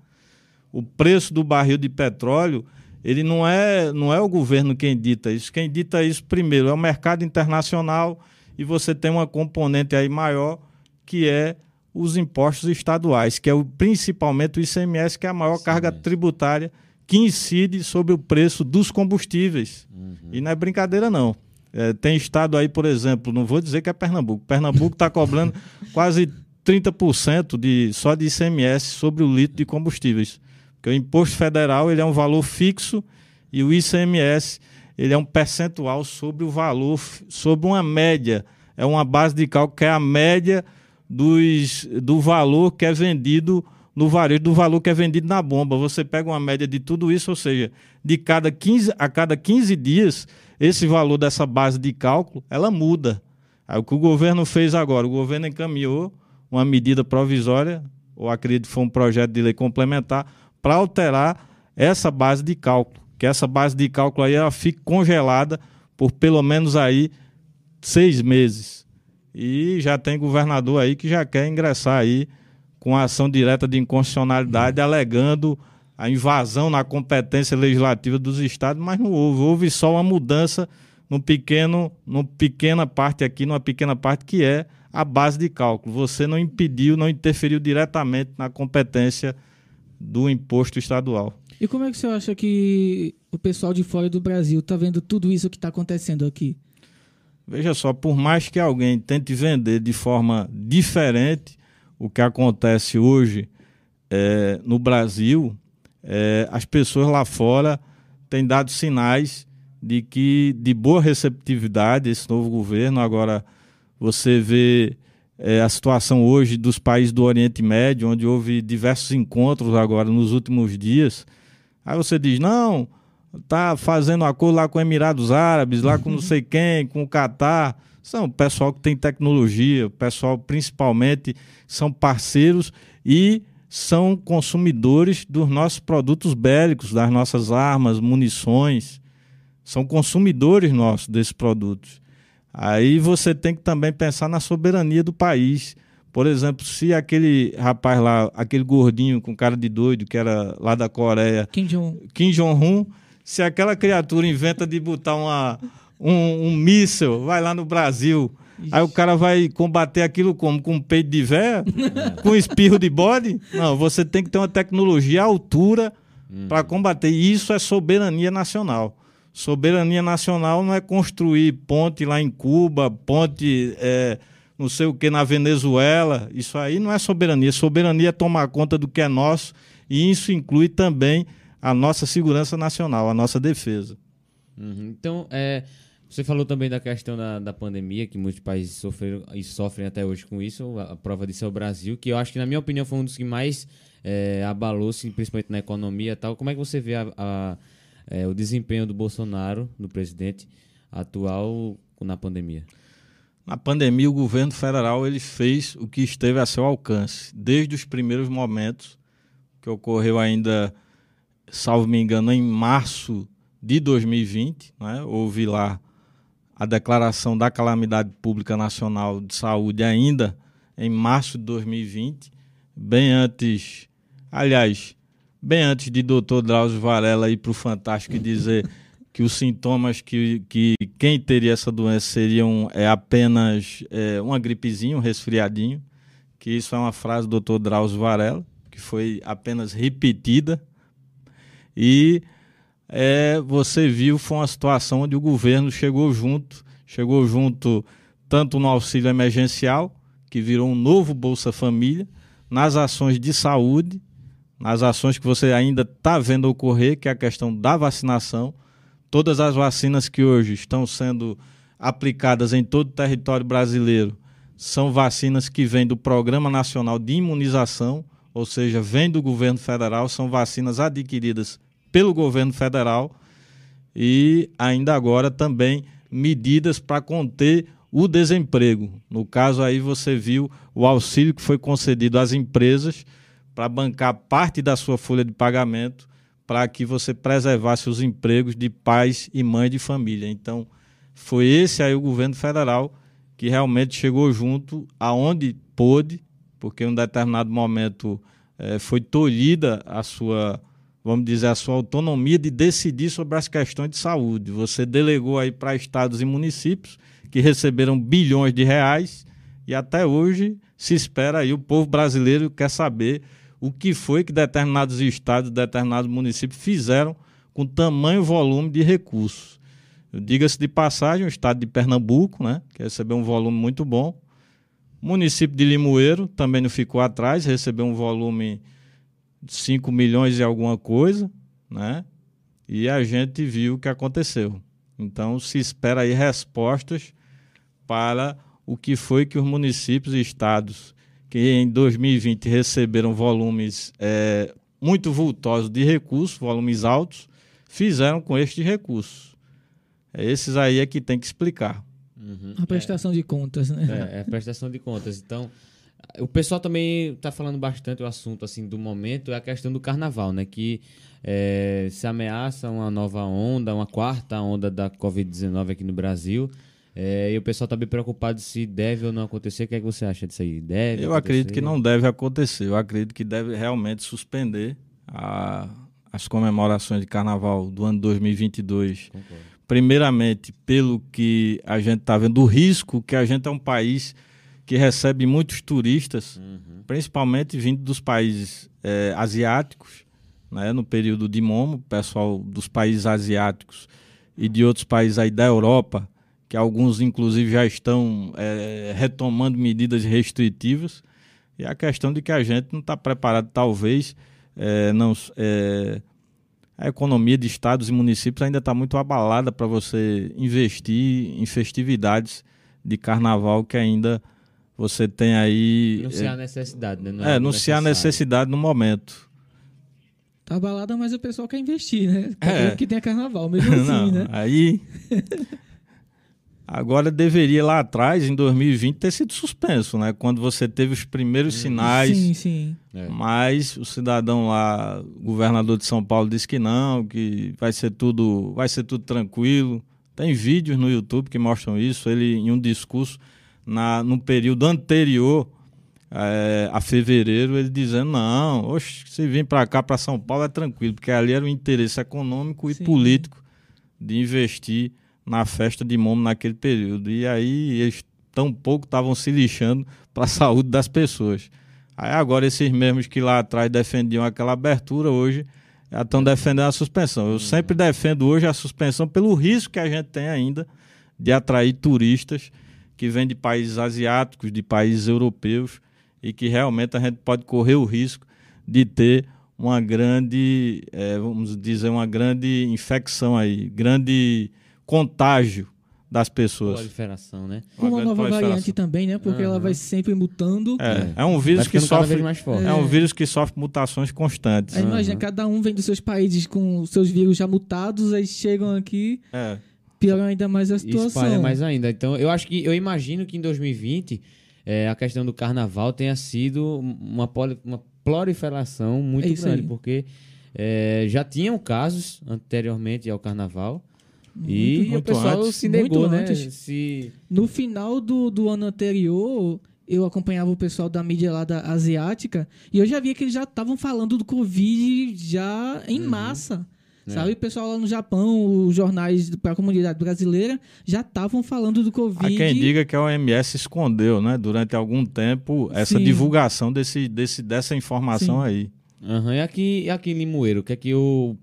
O preço do barril de petróleo ele não é, não é o governo quem dita isso. Quem dita isso primeiro é o mercado internacional e você tem uma componente aí maior que é os impostos estaduais, que é o, principalmente o ICMS, que é a maior carga tributária que incide sobre o preço dos combustíveis. Uhum. E não é brincadeira, não. É, tem estado aí, por exemplo, não vou dizer que é Pernambuco. Pernambuco está cobrando quase 30% de, só de ICMS sobre o litro de combustíveis. Porque o imposto federal ele é um valor fixo e o ICMS ele é um percentual sobre o valor, sobre uma média. É uma base de cálculo que é a média dos, do valor que é vendido no varejo, do valor que é vendido na bomba. Você pega uma média de tudo isso, ou seja, de cada 15, a cada 15 dias, esse valor dessa base de cálculo, ela muda. O que o governo fez agora? O governo encaminhou uma medida provisória, ou acredito que foi um projeto de lei complementar, para alterar essa base de cálculo, que essa base de cálculo aí ela fique congelada por pelo menos aí seis meses. E já tem governador aí que já quer ingressar aí com a ação direta de inconstitucionalidade, alegando a invasão na competência legislativa dos estados, mas não houve. Houve só uma mudança no pequeno, numa pequena parte aqui, numa pequena parte que é a base de cálculo. Você não impediu, não interferiu diretamente na competência do imposto estadual.
E como é que você acha que o pessoal de fora do Brasil está vendo tudo isso que está acontecendo aqui?
Veja só, por mais que alguém tente vender de forma diferente o que acontece hoje é, no Brasil, é, as pessoas lá fora têm dado sinais de que de boa receptividade esse novo governo. Agora você vê é, a situação hoje dos países do Oriente Médio, onde houve diversos encontros agora nos últimos dias. Aí você diz, não, tá fazendo acordo lá com Emirados Árabes, lá com não sei quem, com o Catar. São pessoal que tem tecnologia, pessoal principalmente são parceiros e são consumidores dos nossos produtos bélicos, das nossas armas, munições. São consumidores nossos desses produtos. Aí você tem que também pensar na soberania do país. Por exemplo, se aquele rapaz lá, aquele gordinho com cara de doido, que era lá da Coreia,
Kim Jong-un,
Kim Jong se aquela criatura inventa de botar uma, um, um míssil, vai lá no Brasil, Ixi. aí o cara vai combater aquilo como? Com um peito de véia? com espirro de bode? Não, você tem que ter uma tecnologia à altura hum. para combater. E isso é soberania nacional. Soberania nacional não é construir ponte lá em Cuba, ponte é, não sei o que na Venezuela. Isso aí não é soberania. Soberania é tomar conta do que é nosso e isso inclui também a nossa segurança nacional, a nossa defesa.
Uhum. Então, é, você falou também da questão da, da pandemia, que muitos países sofreram e sofrem até hoje com isso. A, a prova disso é o Brasil, que eu acho que, na minha opinião, foi um dos que mais é, abalou, principalmente na economia e tal. Como é que você vê a, a é, o desempenho do Bolsonaro, do presidente atual, na pandemia?
Na pandemia, o governo federal ele fez o que esteve a seu alcance, desde os primeiros momentos, que ocorreu ainda, salvo me engano, em março de 2020. Né? Houve lá a declaração da Calamidade Pública Nacional de Saúde ainda em março de 2020, bem antes, aliás, bem antes de doutor Drauzio Varela ir para o Fantástico e dizer que os sintomas que, que quem teria essa doença seriam é, apenas é, uma gripezinha, um resfriadinho, que isso é uma frase do doutor Drauzio Varela, que foi apenas repetida. E é, você viu, foi uma situação onde o governo chegou junto, chegou junto tanto no auxílio emergencial, que virou um novo Bolsa Família, nas ações de saúde nas ações que você ainda está vendo ocorrer, que é a questão da vacinação. Todas as vacinas que hoje estão sendo aplicadas em todo o território brasileiro são vacinas que vêm do Programa Nacional de Imunização, ou seja, vêm do governo federal, são vacinas adquiridas pelo governo federal e ainda agora também medidas para conter o desemprego. No caso aí você viu o auxílio que foi concedido às empresas para bancar parte da sua folha de pagamento para que você preservasse os empregos de pais e mães de família. Então, foi esse aí o governo federal que realmente chegou junto aonde pôde, porque em um determinado momento eh, foi tolhida a sua, vamos dizer, a sua autonomia de decidir sobre as questões de saúde. Você delegou aí para estados e municípios que receberam bilhões de reais e até hoje se espera aí, o povo brasileiro quer saber o que foi que determinados estados, determinados municípios fizeram com tamanho volume de recursos. Diga-se de passagem, o estado de Pernambuco, né, que recebeu um volume muito bom. O município de Limoeiro também não ficou atrás, recebeu um volume de 5 milhões e alguma coisa, né? E a gente viu o que aconteceu. Então se espera aí respostas para o que foi que os municípios e estados que em 2020 receberam volumes é, muito vultosos de recursos, volumes altos, fizeram com estes recursos. É esses aí é que tem que explicar.
Uhum. A prestação é, de contas, né?
É, é, a prestação de contas. Então, o pessoal também está falando bastante o assunto assim do momento é a questão do carnaval, né? Que é, se ameaça uma nova onda, uma quarta onda da Covid-19 aqui no Brasil. É, e o pessoal está bem preocupado se deve ou não acontecer. O que, é que você acha disso aí? Deve
Eu
acontecer?
acredito que não deve acontecer. Eu acredito que deve realmente suspender a, as comemorações de carnaval do ano 2022. Concordo. Primeiramente, pelo que a gente está vendo, o risco que a gente é um país que recebe muitos turistas, uhum. principalmente vindo dos países é, asiáticos, né, no período de Momo, pessoal dos países asiáticos e de outros países aí da Europa que alguns inclusive já estão é, retomando medidas restritivas, e a questão de que a gente não está preparado, talvez, é, não, é, a economia de estados e municípios ainda está muito abalada para você investir em festividades de carnaval que ainda você tem aí.
Não se há necessidade, né?
Não é, é não se há necessidade no momento.
Tá abalada, mas o pessoal quer investir, né? Quer é. que tenha carnaval, mesmo assim, não, né?
Aí Agora deveria lá atrás, em 2020, ter sido suspenso, né? Quando você teve os primeiros hum. sinais.
Sim, sim.
É. Mas o cidadão lá, o governador de São Paulo, disse que não, que vai ser tudo, vai ser tudo tranquilo. Tem vídeos no YouTube que mostram isso. Ele, em um discurso na, no período anterior é, a fevereiro, ele dizendo: não, oxe, se vir para cá, para São Paulo, é tranquilo, porque ali era o interesse econômico e sim. político de investir na festa de Momo naquele período. E aí eles tão pouco estavam se lixando para a saúde das pessoas. Aí agora esses mesmos que lá atrás defendiam aquela abertura, hoje já estão defendendo a suspensão. Eu sempre defendo hoje a suspensão pelo risco que a gente tem ainda de atrair turistas que vêm de países asiáticos, de países europeus, e que realmente a gente pode correr o risco de ter uma grande, é, vamos dizer, uma grande infecção aí, grande contágio das pessoas.
Proliferação, né?
Uma, uma nova variante também, né? Porque uhum. ela vai sempre mutando.
É, é um vírus que sofre mais forte. É. é. um vírus que sofre mutações constantes.
Aí, uhum. Imagina, cada um vem dos seus países com seus vírus já mutados, aí chegam aqui. É. Pioram ainda mais a situação.
Espalha mais ainda. Então, eu acho que eu imagino que em 2020 é, a questão do carnaval tenha sido uma, poli, uma proliferação muito é grande, aí. porque é, já tinham casos anteriormente ao carnaval e muito, o pessoal antes, se negou, né? Antes. Se...
No final do, do ano anterior, eu acompanhava o pessoal da mídia lá da asiática e eu já via que eles já estavam falando do Covid já em uhum. massa. É. Sabe, o pessoal lá no Japão, os jornais para a comunidade brasileira já estavam falando do Covid. Há
quem diga que a OMS escondeu, né, durante algum tempo, essa Sim. divulgação desse, desse, dessa informação Sim. aí.
Uhum. E aqui, aqui em Limoeiro, o que é que o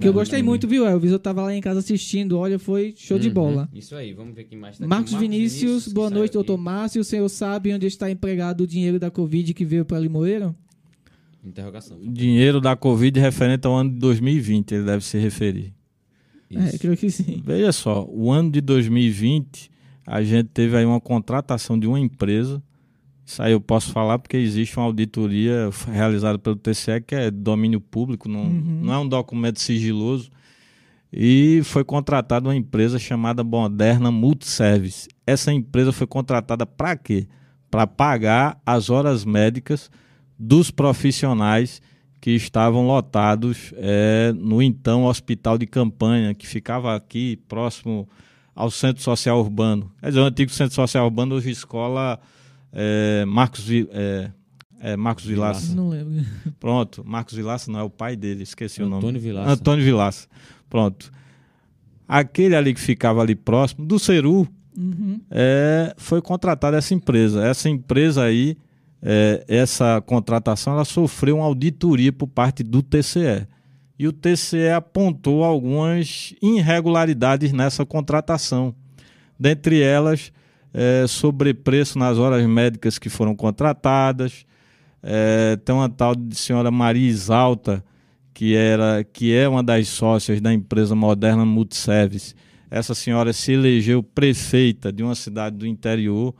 Que eu gostei muito, viu, Elvis? Eu tava lá em casa assistindo, olha, foi show de
Uhum,
bola.
Isso aí, vamos ver quem mais tá aqui.
Marcos Vinícius,
que
boa noite,
aqui.
doutor Márcio. O senhor sabe onde está empregado o dinheiro da Covid que veio para Limoeiro?
Interrogação.
Dinheiro da Covid referente ao ano de 2020, ele deve se referir.
É,
Isso.
creio que sim.
Veja só, o ano de 2020, a gente teve aí uma contratação de uma empresa. Isso aí eu posso falar porque existe uma auditoria realizada pelo TCE que é domínio público, não,
Uhum.
não é um documento sigiloso. E foi contratada uma empresa chamada Moderna Multiservice. Essa empresa foi contratada para quê? Para pagar as horas médicas dos profissionais que estavam lotados eh, no então hospital de campanha, que ficava aqui próximo ao Centro Social Urbano. Quer dizer, o antigo Centro Social Urbano, hoje escola eh, Marcos, eh, eh, Marcos Vilaça.
Não lembro.
Pronto, Marcos Vilaça não é o pai dele, esqueci o nome.
Antônio Vilaça.
Antônio Vilaça. Pronto. Aquele ali que ficava ali próximo do Ceru,
Uhum.
é, foi contratada essa empresa. Essa empresa aí, é, essa contratação, ela sofreu uma auditoria por parte do TCE. E o TCE apontou algumas irregularidades nessa contratação. Dentre elas, é, sobrepreço nas horas médicas que foram contratadas. É, tem uma tal de senhora Maria Isalta, que, era, que é uma das sócias da empresa Moderna Multiservice. Essa senhora se elegeu prefeita de uma cidade do interior.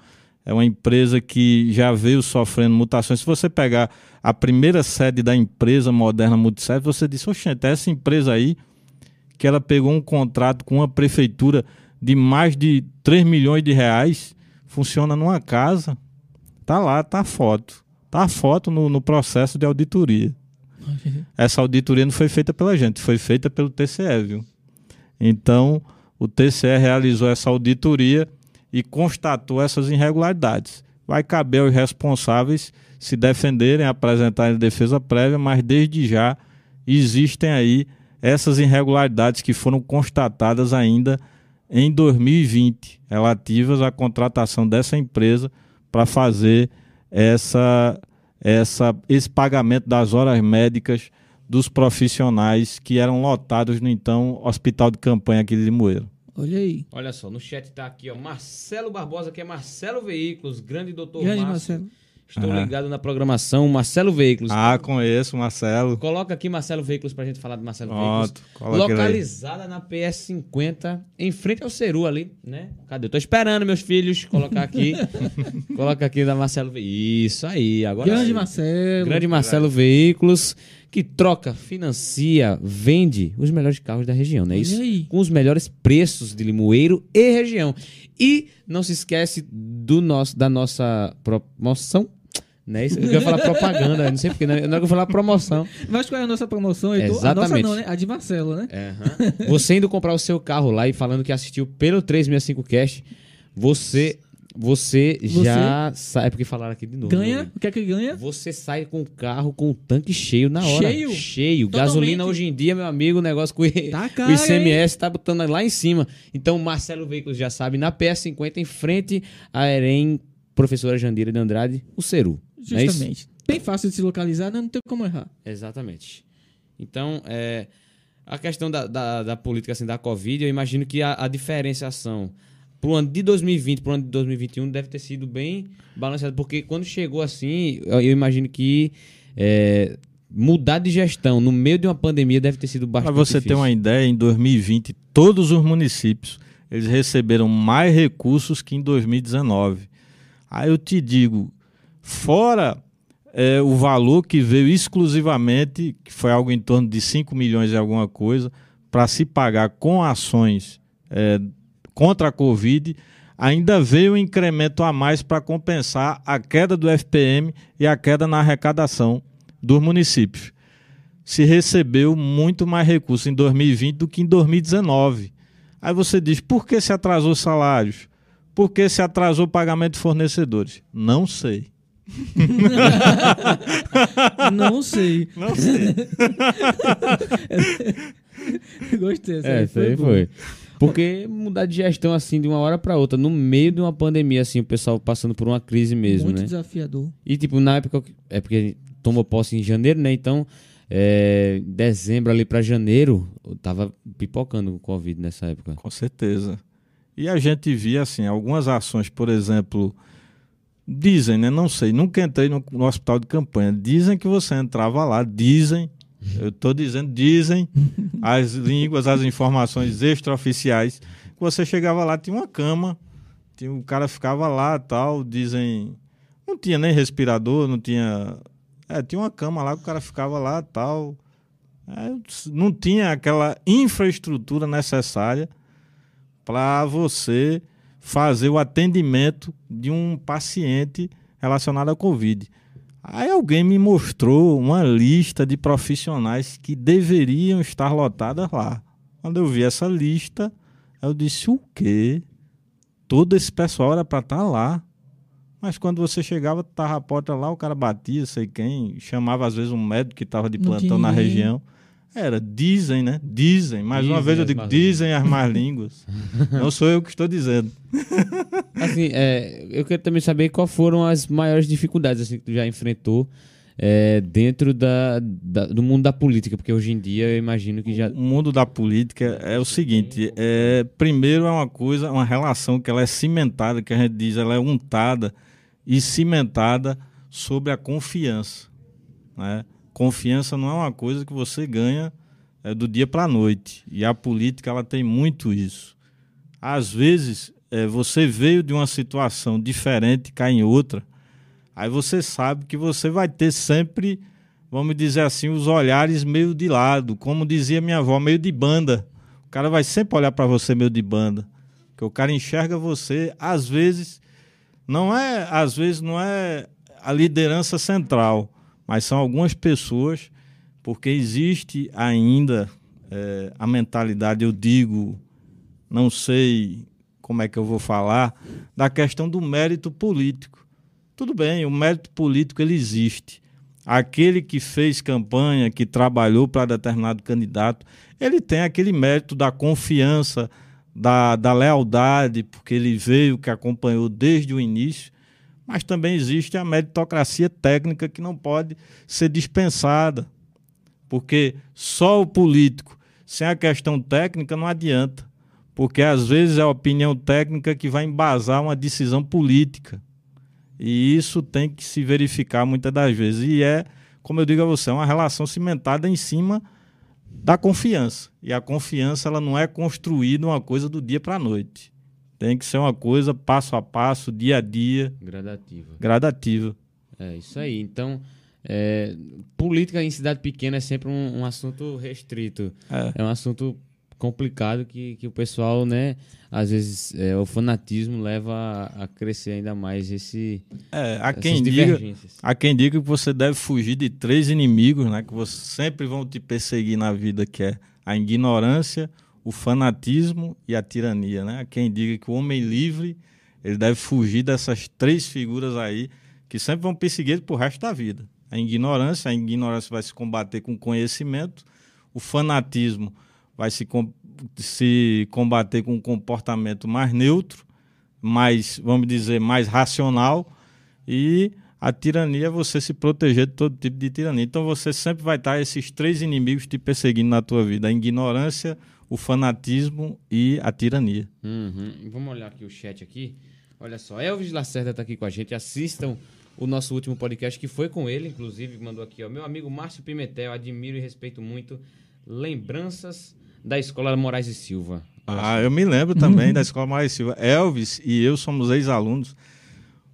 É uma empresa que já veio sofrendo mutações. Se você pegar a primeira sede da empresa Moderna Multiservice, você disse, oxente, essa empresa aí que ela pegou um contrato com uma prefeitura de mais de 3 milhões de reais, funciona numa casa. Tá lá, tá a foto. Tá a foto no, no processo de auditoria. Essa auditoria não foi feita pela gente, foi feita pelo TCE, viu? Então, o TCE realizou essa auditoria e constatou essas irregularidades. Vai caber aos responsáveis se defenderem, apresentarem defesa prévia, mas desde já existem aí essas irregularidades que foram constatadas ainda em 2020, relativas à contratação dessa empresa para fazer essa, essa, esse pagamento das horas médicas dos profissionais que eram lotados no então hospital de campanha aqui de Limoeiro.
Olha aí.
Olha só, no chat tá aqui, ó, Marcelo Barbosa, que é Marcelo Veículos, grande doutor
Grande
Márcio.
Marcelo.
Estou
Ah.
ligado na programação, Marcelo Veículos.
Ah, conheço, Marcelo.
Coloca aqui Marcelo Veículos pra gente falar de Marcelo Veículos.
Pronto, aí.
Localizada na PS50, em frente ao Ceru ali, né? Cadê? Eu tô esperando, meus filhos, colocar aqui. Coloca aqui da Marcelo Veículos. Isso aí, agora
Grande
sim.
Marcelo.
Grande Marcelo Veículos, que troca, financia, vende os melhores carros da região, não é isso?
aí.
Com os melhores preços de Limoeiro e região. E não se esquece do nosso, da nossa promoção. Não é isso? Eu ia falar propaganda, não sei porque, não é não que eu falar promoção.
Mas qual é a nossa promoção, Heitor? A nossa
Exatamente.
não, né? A de Marcelo, né?
Aham. Você indo comprar o seu carro lá e falando que assistiu pelo 365 Cash, você, você,
Você?
já sai. É porque falaram aqui de novo.
Ganha.
né?
O que é que ganha?
Você sai com o carro com o tanque cheio na hora.
Cheio?
Cheio.
Totalmente.
Gasolina hoje em dia, meu amigo, o negócio com o
Tá
o
caro,
ICMS tá botando lá em cima. Então, o Marcelo Veículos já sabe, na PS50, em frente à Erem Professora Jandira de Andrade, o Ceru. Não é?
Justamente. Bem fácil de se localizar, né? não tem como errar.
Exatamente. Então, é, a questão da, da, da política assim, da Covid, eu imagino que a, a diferenciação pro ano de 2020 para o ano de 2021 deve ter sido bem balanceada, porque quando chegou assim, eu, eu imagino que é, mudar de gestão no meio de uma pandemia deve ter sido
Para
bastante
você ter
difícil.
uma ideia, em 2020, todos os municípios eles receberam mais recursos que em 2019. Aí eu te digo, fora é, o valor que veio exclusivamente, que foi algo em torno de 5 milhões e alguma coisa, para se pagar com ações é, contra a Covid, ainda veio um incremento a mais para compensar a queda do FPM e a queda na arrecadação dos municípios se recebeu muito mais recursos em 2020 do que em 2019. Aí você diz, por que se atrasou os salários? Por que se atrasou o pagamento de fornecedores? Não sei.
Não sei.
Não sei.
Gostei. essa
É, isso aí
bom.
foi. Porque mudar de gestão assim de uma hora para outra, no meio de uma pandemia assim, o pessoal passando por uma crise mesmo,
Muito
né?
desafiador.
E, tipo, na época. É porque a gente tomou posse em janeiro, né? Então, é, dezembro ali para janeiro, eu tava pipocando o Covid nessa época.
Com certeza. E a gente via, assim, algumas ações, por exemplo, dizem, né? Não sei, nunca entrei no, no hospital de campanha. Dizem que você entrava lá, dizem, eu estou dizendo, dizem as línguas, as informações extraoficiais, que você chegava lá, tinha uma cama, tinha, o cara ficava lá tal, dizem. Não tinha nem respirador, não tinha é, tinha uma cama lá que o cara ficava lá tal. É, não tinha aquela infraestrutura necessária para você fazer o atendimento de um paciente relacionado à Covid. Aí alguém me mostrou uma lista de profissionais que deveriam estar lotadas lá. Quando eu vi essa lista, eu disse: o quê? Todo esse pessoal era para estar tá lá. Mas quando você chegava, tava a porta lá, o cara batia, sei quem, chamava às vezes um médico que estava de plantão na região. Era, dizem, né? Dizem. Mais dizem uma vez eu digo, dizem as más línguas. Não sou eu que estou dizendo.
Assim, é, eu quero também saber quais foram as maiores dificuldades assim, que tu já enfrentou é, dentro da, da, do mundo da política, porque hoje em dia eu imagino que já.
O mundo da política é o seguinte: é, primeiro é uma coisa, uma relação que ela é cimentada, que a gente diz, ela é untada e cimentada sobre a confiança. Né? Confiança não é uma coisa que você ganha é, do dia para a noite. E a política ela tem muito isso. Às vezes, é, você veio de uma situação diferente cai em outra. Aí você sabe que você vai ter sempre, vamos dizer assim, os olhares meio de lado. Como dizia minha avó, meio de banda. O cara vai sempre olhar para você meio de banda. Que o cara enxerga você, às vezes, não é, às vezes não é a liderança central, mas são algumas pessoas, porque existe ainda é, a mentalidade, eu digo, não sei como é que eu vou falar, da questão do mérito político. Tudo bem, o mérito político ele existe. Aquele que fez campanha, que trabalhou para determinado candidato, ele tem aquele mérito da confiança, da, da lealdade, porque ele veio, que acompanhou desde o início, mas também existe a meritocracia técnica que não pode ser dispensada, porque só o político, sem a questão técnica, não adianta, porque às vezes é a opinião técnica que vai embasar uma decisão política. E isso tem que se verificar muitas das vezes. E é, como eu digo a você, é uma relação cimentada em cima da confiança. E a confiança ela não é construída uma coisa do dia para a noite. Tem que ser uma coisa passo a passo, dia a dia.
Gradativa.
Gradativa.
É isso aí. Então, é, política em cidade pequena é sempre um, um assunto restrito. É. é um assunto complicado que, que o pessoal, né, às vezes é, o fanatismo leva a, a, crescer ainda mais esse
é, há quem diga há quem diga que você deve fugir de três inimigos, né, que você sempre vão te perseguir na vida, que é a ignorância, o fanatismo e a tirania, né? Quem diga que o homem livre ele deve fugir dessas três figuras aí que sempre vão perseguir pro resto da vida. A ignorância, a ignorância vai se combater com conhecimento, o fanatismo vai se, com, se combater com um comportamento mais neutro, mais, vamos dizer, mais racional, e a tirania é você se proteger de todo tipo de tirania. Então você sempre vai estar esses três inimigos te perseguindo na tua vida: a ignorância, o fanatismo e a tirania.
Uhum. Vamos olhar aqui o chat aqui. Olha só, Elvis Lacerda está aqui com a gente. Assistam o nosso último podcast, que foi com ele, inclusive, mandou aqui, ó. Meu amigo Márcio Pimentel, admiro e respeito muito. Lembranças da Escola Moraes e Silva.
Ah, eu me lembro também da Escola Moraes e Silva. Elvis e eu somos ex-alunos.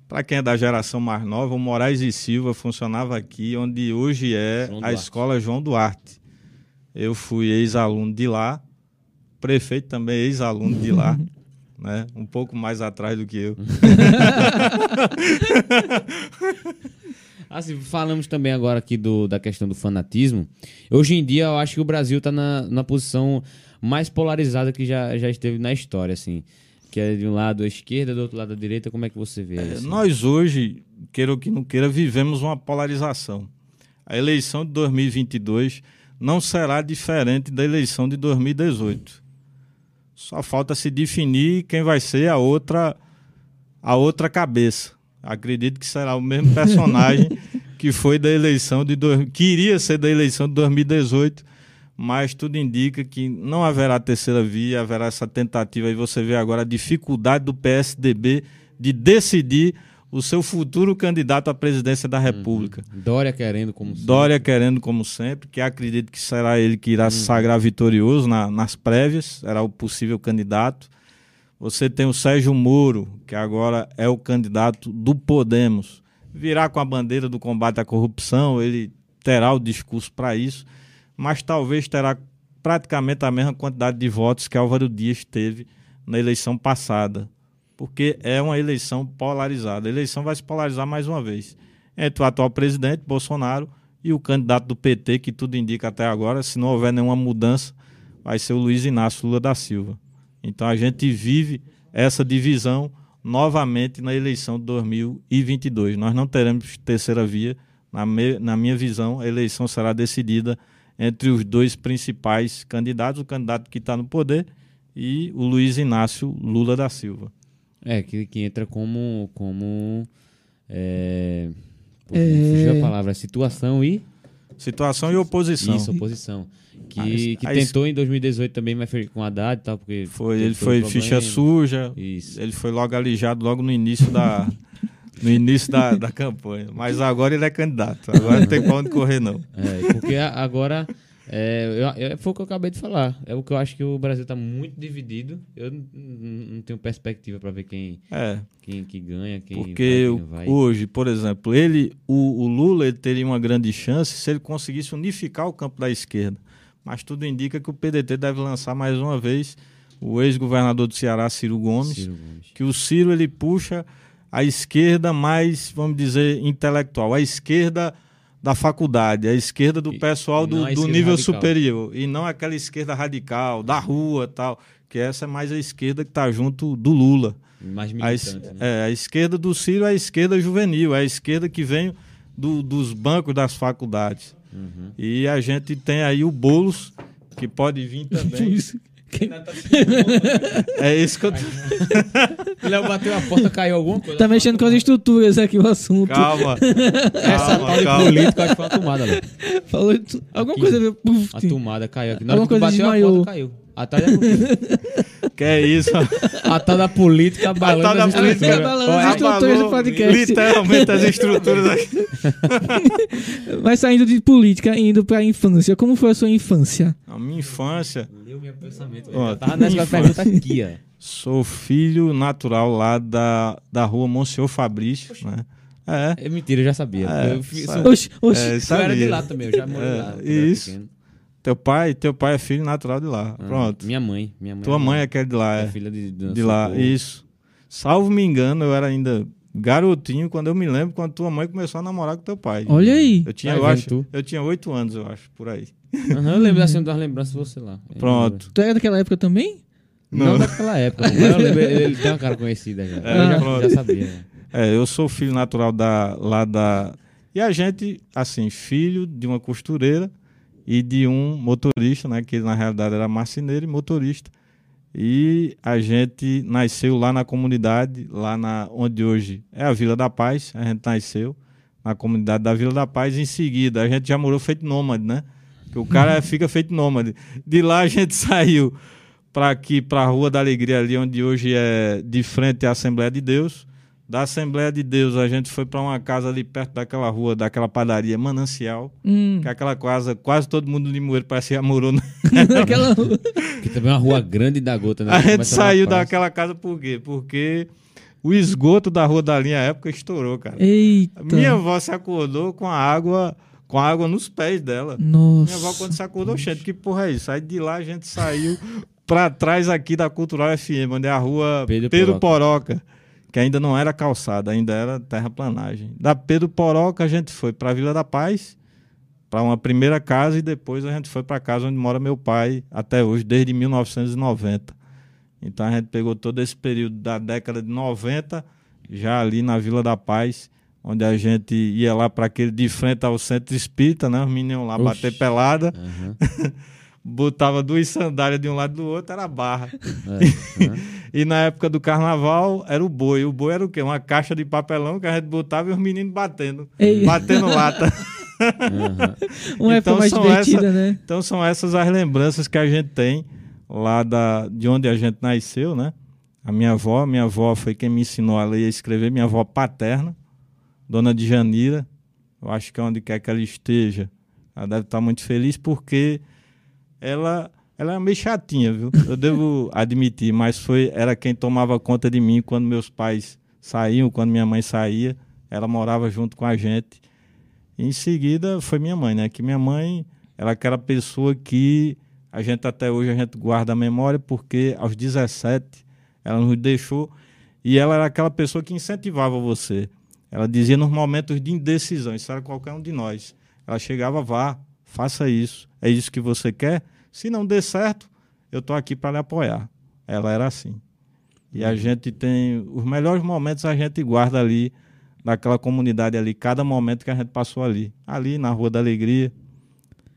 Para quem é da geração mais nova, o Moraes e Silva funcionava aqui, onde hoje é a Escola João Duarte. Eu fui ex-aluno de lá, prefeito também ex-aluno de lá, né? um pouco mais atrás do que eu.
Assim, falamos também agora aqui do, da questão do fanatismo. Hoje em dia, eu acho que o Brasil está na, na posição mais polarizada que já, já esteve na história, assim. Que é de um lado a esquerda, do outro lado a direita. Como é que você vê? É,
assim? Nós hoje, queira ou que não queira, vivemos uma polarização. A eleição de 2022 não será diferente da eleição de 2018. Só falta se definir quem vai ser a outra a outra cabeça. Acredito que será o mesmo personagem que foi da eleição de queria ser da eleição de 2018, mas tudo indica que não haverá terceira via, haverá essa tentativa e você vê agora a dificuldade do PSDB de decidir o seu futuro candidato à presidência da República.
Uhum. Dória querendo como sempre.
Dória querendo como sempre, que acredito que será ele que irá uhum. se sagrar vitorioso na, nas prévias, será o possível candidato. Você tem o Sérgio Moro, que agora é o candidato do Podemos. Virá com a bandeira do combate à corrupção, ele terá o discurso para isso, mas talvez terá praticamente a mesma quantidade de votos que Álvaro Dias teve na eleição passada porque é uma eleição polarizada. A eleição vai se polarizar mais uma vez entre o atual presidente, Bolsonaro, e o candidato do PT, que tudo indica até agora, se não houver nenhuma mudança, vai ser o Luiz Inácio Lula da Silva. Então a gente vive essa divisão novamente na eleição de 2022. Nós não teremos terceira via. Na, me, na minha visão, a eleição será decidida entre os dois principais candidatos, o candidato que está no poder e o Luiz Inácio Lula da Silva.
É, que, que entra como. como é, é... Fugiu a palavra, situação e.
Situação e oposição.
Isso, oposição. Que, que tentou em 2018 também, mas foi com Haddad e tal, porque.
Foi, ele foi ficha suja. Isso. Ele foi logo alijado logo no início da. no início da, da campanha. Mas agora ele é candidato. Agora não tem pra onde correr, não.
É, porque agora é, eu, eu, foi o que eu acabei de falar. É o que eu acho que o Brasil está muito dividido. Eu não, tenho perspectiva para ver quem, é. quem que ganha, quem
Porque
vai,
quem hoje, por exemplo, ele, o, o Lula ele teria uma grande chance se ele conseguisse unificar o campo da esquerda. Mas tudo indica que o PDT deve lançar mais uma vez o ex-governador do Ceará, Ciro Gomes, Ciro Gomes, que o Ciro ele puxa a esquerda mais, vamos dizer, intelectual, a esquerda da faculdade, a esquerda do pessoal do, do nível radical. superior, e não aquela esquerda radical, da rua tal, que essa é mais a esquerda que está junto do Lula.
Mais militante,
a, né? é, a esquerda do Ciro é a esquerda juvenil, é a esquerda que vem do, dos bancos das faculdades. Uhum. E a gente tem aí o Boulos, que pode vir também. É isso que eu.
Léo bateu a porta, caiu alguma coisa.
Tá mexendo com as estruturas aqui o assunto.
Calma.
Essa tal de político, acho que foi uma tomada, Léo.
Falou alguma aqui, coisa.
A tomada caiu aqui. Na hora que bateu desmaiou. a porta, caiu. Atrás é
Que é isso?
A tal da política balando a tal da política
balando as estruturas do podcast.
Literalmente as estruturas aqui.
Mas saindo de política e indo pra infância, como foi a sua infância?
A minha infância...
Leu meu pensamento. Ó, tava nessa pergunta aqui, ó.
Sou filho natural lá da, da rua Monsenhor Fabrício, né?
É. é mentira, eu já sabia. É,
eu, sou, oxi, oxi. É,
eu era de lá também, eu já morei é, lá.
Isso. Teu pai, teu pai é filho natural de lá. Ah, Pronto.
Minha mãe, minha mãe.
Tua é mãe é que é de lá, é.
é filha de,
de, de lá, isso. Salvo me engano, eu era ainda garotinho quando eu me lembro quando tua mãe começou a namorar com teu pai.
Olha aí.
Eu tinha, eu acho, tu. eu tinha oito anos, eu acho, por aí.
Uhum, eu lembro assim das lembranças de você lá.
Pronto.
Tu é daquela época também?
Não, Não daquela época. eu lembro, ele tem uma cara conhecida já. É, eu já, já, sabia. Né?
É, eu sou filho natural da, lá da. E a gente, assim, filho de uma costureira e de um motorista, né, que na realidade era marceneiro e motorista. E a gente nasceu lá na comunidade, lá na onde hoje é a Vila da Paz, a gente nasceu na comunidade da Vila da Paz. Em seguida, a gente já morou feito nômade, né? Que o cara fica feito nômade. De lá a gente saiu para aqui, para a Rua da Alegria, ali onde hoje é de frente à Assembleia de Deus. Da Assembleia de Deus, a gente foi para uma casa ali perto daquela rua, daquela padaria Manancial, hum. que é aquela casa, quase todo mundo de Limoeiro parecia morou
naquela rua. Que também é uma rua grande da gota, né?
A gente saiu daquela casa por quê? Porque o esgoto da rua da linha época estourou, cara.
Eita.
Minha avó se acordou com a água com a água nos pés dela.
Nossa.
Minha avó, quando se acordou, gente, que porra é isso? Aí de lá a gente saiu para trás aqui da Cultural FM, onde é a rua Pedro, Pedro Poroca. Poroca que ainda não era calçada, ainda era terraplanagem. Da Pedro Poroca a gente foi para a Vila da Paz, para uma primeira casa e depois a gente foi para a casa onde mora meu pai até hoje, desde 1990. Então a gente pegou todo esse período da década de 90, já ali na Vila da Paz, onde a gente ia lá para aquele de frente ao centro espírita, né? Os meninos lá Oxi. bater pelada. Uhum. botava duas sandálias de um lado do outro, era barra. É, E na época do carnaval era o boi. O boi era o quê? Uma caixa de papelão que a gente botava e os meninos batendo.
Ei.
Batendo lata.
Uma época mais
são
divertida,
essa-
né?
Então são essas as lembranças que a gente tem lá da, de onde a gente nasceu, né? A minha avó, minha avó foi quem me ensinou a ler e a escrever, minha avó paterna, dona de Janira. Eu acho que onde quer que ela esteja, ela deve estar muito feliz porque ela, ela é meio chatinha, viu? Eu devo admitir, mas foi era quem tomava conta de mim quando meus pais saíam, quando minha mãe saía, ela morava junto com a gente. Em seguida foi minha mãe, né? Que minha mãe ela é aquela pessoa que a gente até hoje a gente guarda a memória porque aos 17 ela nos deixou e ela era aquela pessoa que incentivava você. Ela dizia nos momentos de indecisão, isso era qualquer um de nós. Ela chegava, vá, faça isso. É isso que você quer? Se não der certo, eu estou aqui para lhe apoiar. Ela era assim. E a gente tem os melhores momentos a gente guarda ali naquela comunidade ali, cada momento que a gente passou ali, ali na Rua da Alegria.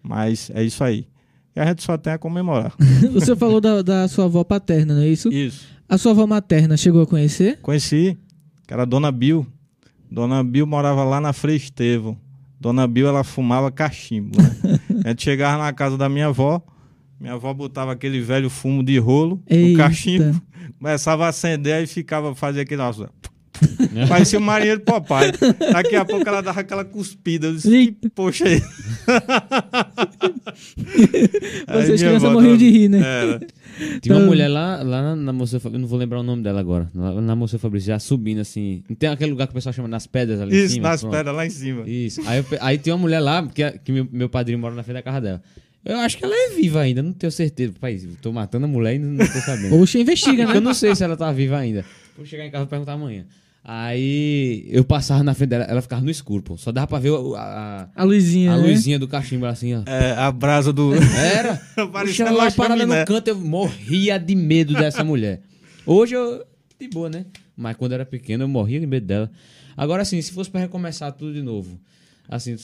Mas é isso aí. E a gente só tem a comemorar.
Você falou da, da sua avó paterna, não é isso?
Isso.
A sua avó materna chegou a conhecer?
Conheci, que era a Dona Bill. Dona Bill morava lá na Frei Estevão. Dona Bill, ela fumava cachimbo. Né? a gente chegava na casa da minha avó, minha avó botava aquele velho fumo de rolo
Eita.
no cachimbo, começava a acender e ficava, fazia aquele nossa. Parecia o marinheiro papai. Daqui a pouco ela dava aquela cuspida. Eu disse,
Eita.
Poxa aí.
Vocês crianças morriam de rir, né?
Era.
Tinha uma
Então-
mulher lá, lá na, Moça Fabrício, eu não vou lembrar o nome dela agora. Lá na Moça Fabrício, já subindo assim. Não tem aquele lugar que o pessoal chama nas pedras ali em
Isso,
cima?
nas
Pronto.
pedras lá em cima.
Isso. Aí, eu aí tem uma mulher lá, que, que meu, meu padrinho mora na frente da casa dela. Eu acho que ela é viva ainda, não tenho certeza. Pai, eu tô matando a mulher e não, não tô sabendo.
Oxe, investiga,
Eu
né?
não sei se ela tá viva ainda. Vou chegar em casa e perguntar amanhã. Aí eu passava na frente dela, ela ficava no escuro, pô. Só dava pra ver o- a,
A luzinha,
a
né?
luzinha do cachimbo assim, ó.
É, a brasa do.
Era.
Parecia
Puxa, lá
uma
parada no canto, eu morria de medo dessa mulher. Hoje eu. De boa, né? Mas quando eu era pequeno, eu morria de medo dela. Agora, assim, se fosse pra recomeçar tudo de novo, assim,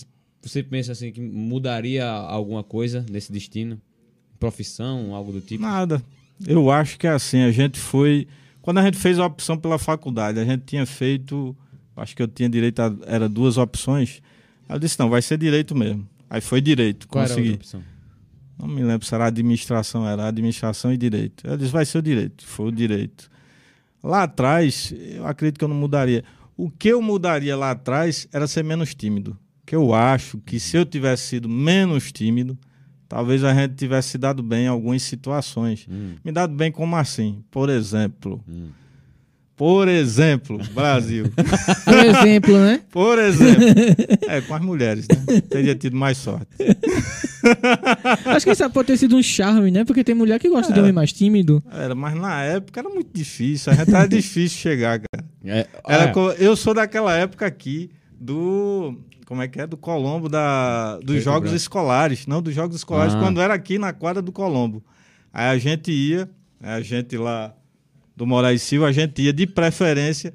você pensa assim que mudaria alguma coisa nesse destino? Profissão, algo do tipo?
Nada. Eu acho que é assim, a gente foi. Quando a gente fez a opção pela faculdade, a gente tinha feito. Acho que eu tinha direito a. Era duas opções. Eu disse, não, vai ser direito mesmo. Aí foi direito.
Qual era a
consegui.
opção?
Não me lembro se era administração, era administração e direito. Eu disse, vai ser o direito. Foi o direito. Lá atrás, eu acredito que eu não mudaria. O que eu mudaria lá atrás era ser menos tímido. Que eu acho que se eu tivesse sido menos tímido, talvez a gente tivesse se dado bem em algumas situações.
Hum,
Me dado bem como assim? Por exemplo.
hum.
Por exemplo, Brasil.
Por exemplo, né?
Por exemplo. É, com as mulheres, né? Teria tido mais sorte.
Acho que isso pode ter sido um charme, né? Porque tem mulher que gosta de
É.
homem mais tímido.
Era, mas na época era muito difícil. A gente era difícil chegar, cara.
É,
Era
é,
Eu sou daquela época aqui do. Como é que é? Do Colombo, da, dos Jogos
branco.
Escolares. Não, dos Jogos Escolares,
Ah.
quando era aqui na quadra do Colombo. Aí a gente ia, a gente lá do Moraes Silva, a gente ia de preferência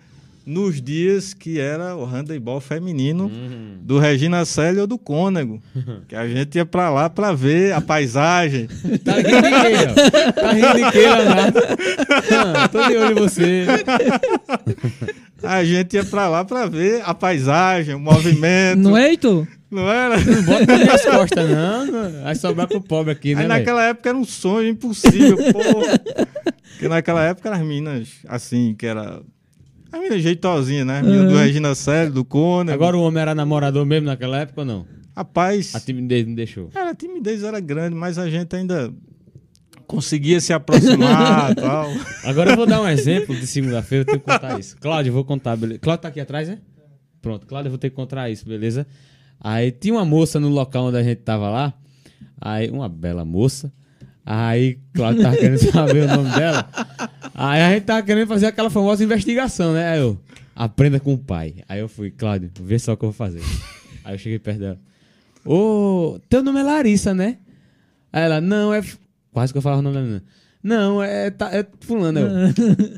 nos dias que era o handebol feminino
Uhum.
do Regina Célia ou do Cônego. que a gente ia pra lá pra ver a paisagem.
Tá rindo de quê, ó? Tá rindo de quê, Leonardo? Ah, tô de olho em você.
A gente ia pra lá pra ver a paisagem, o movimento.
Não é, Heitor?
Não era?
Não bota nas minhas costas, não. não. Vai sobrar pro pobre aqui, né,
Aí naquela época era um sonho impossível, porra. Porque naquela época eram as minas, assim, que era. As minas jeitosinhas, né? As minas do Regina Célio, do Cônego.
Agora o homem era namorador mesmo naquela época ou não?
Rapaz,
A timidez não deixou.
cara, a timidez era grande, mas a gente ainda conseguia se aproximar e tal.
Agora eu vou dar um exemplo de segunda-feira, eu tenho que contar isso. Cláudio, eu vou contar, beleza? Cláudio tá aqui atrás, né? Pronto, Cláudio, eu vou ter que contar isso, beleza? Aí tinha uma moça no local onde a gente tava lá, aí uma bela moça. Aí Cláudio tava querendo saber o nome dela. Aí a gente tava querendo fazer aquela famosa investigação, né? Aí eu, aprenda com o pai. Aí eu fui, Cláudio, vê só o que eu vou fazer. Aí eu cheguei perto dela. Ô, teu nome é Larissa, né? Aí ela, não, é. Quase que eu falava o nome da menina. Não, é, tá, é fulano. Eu,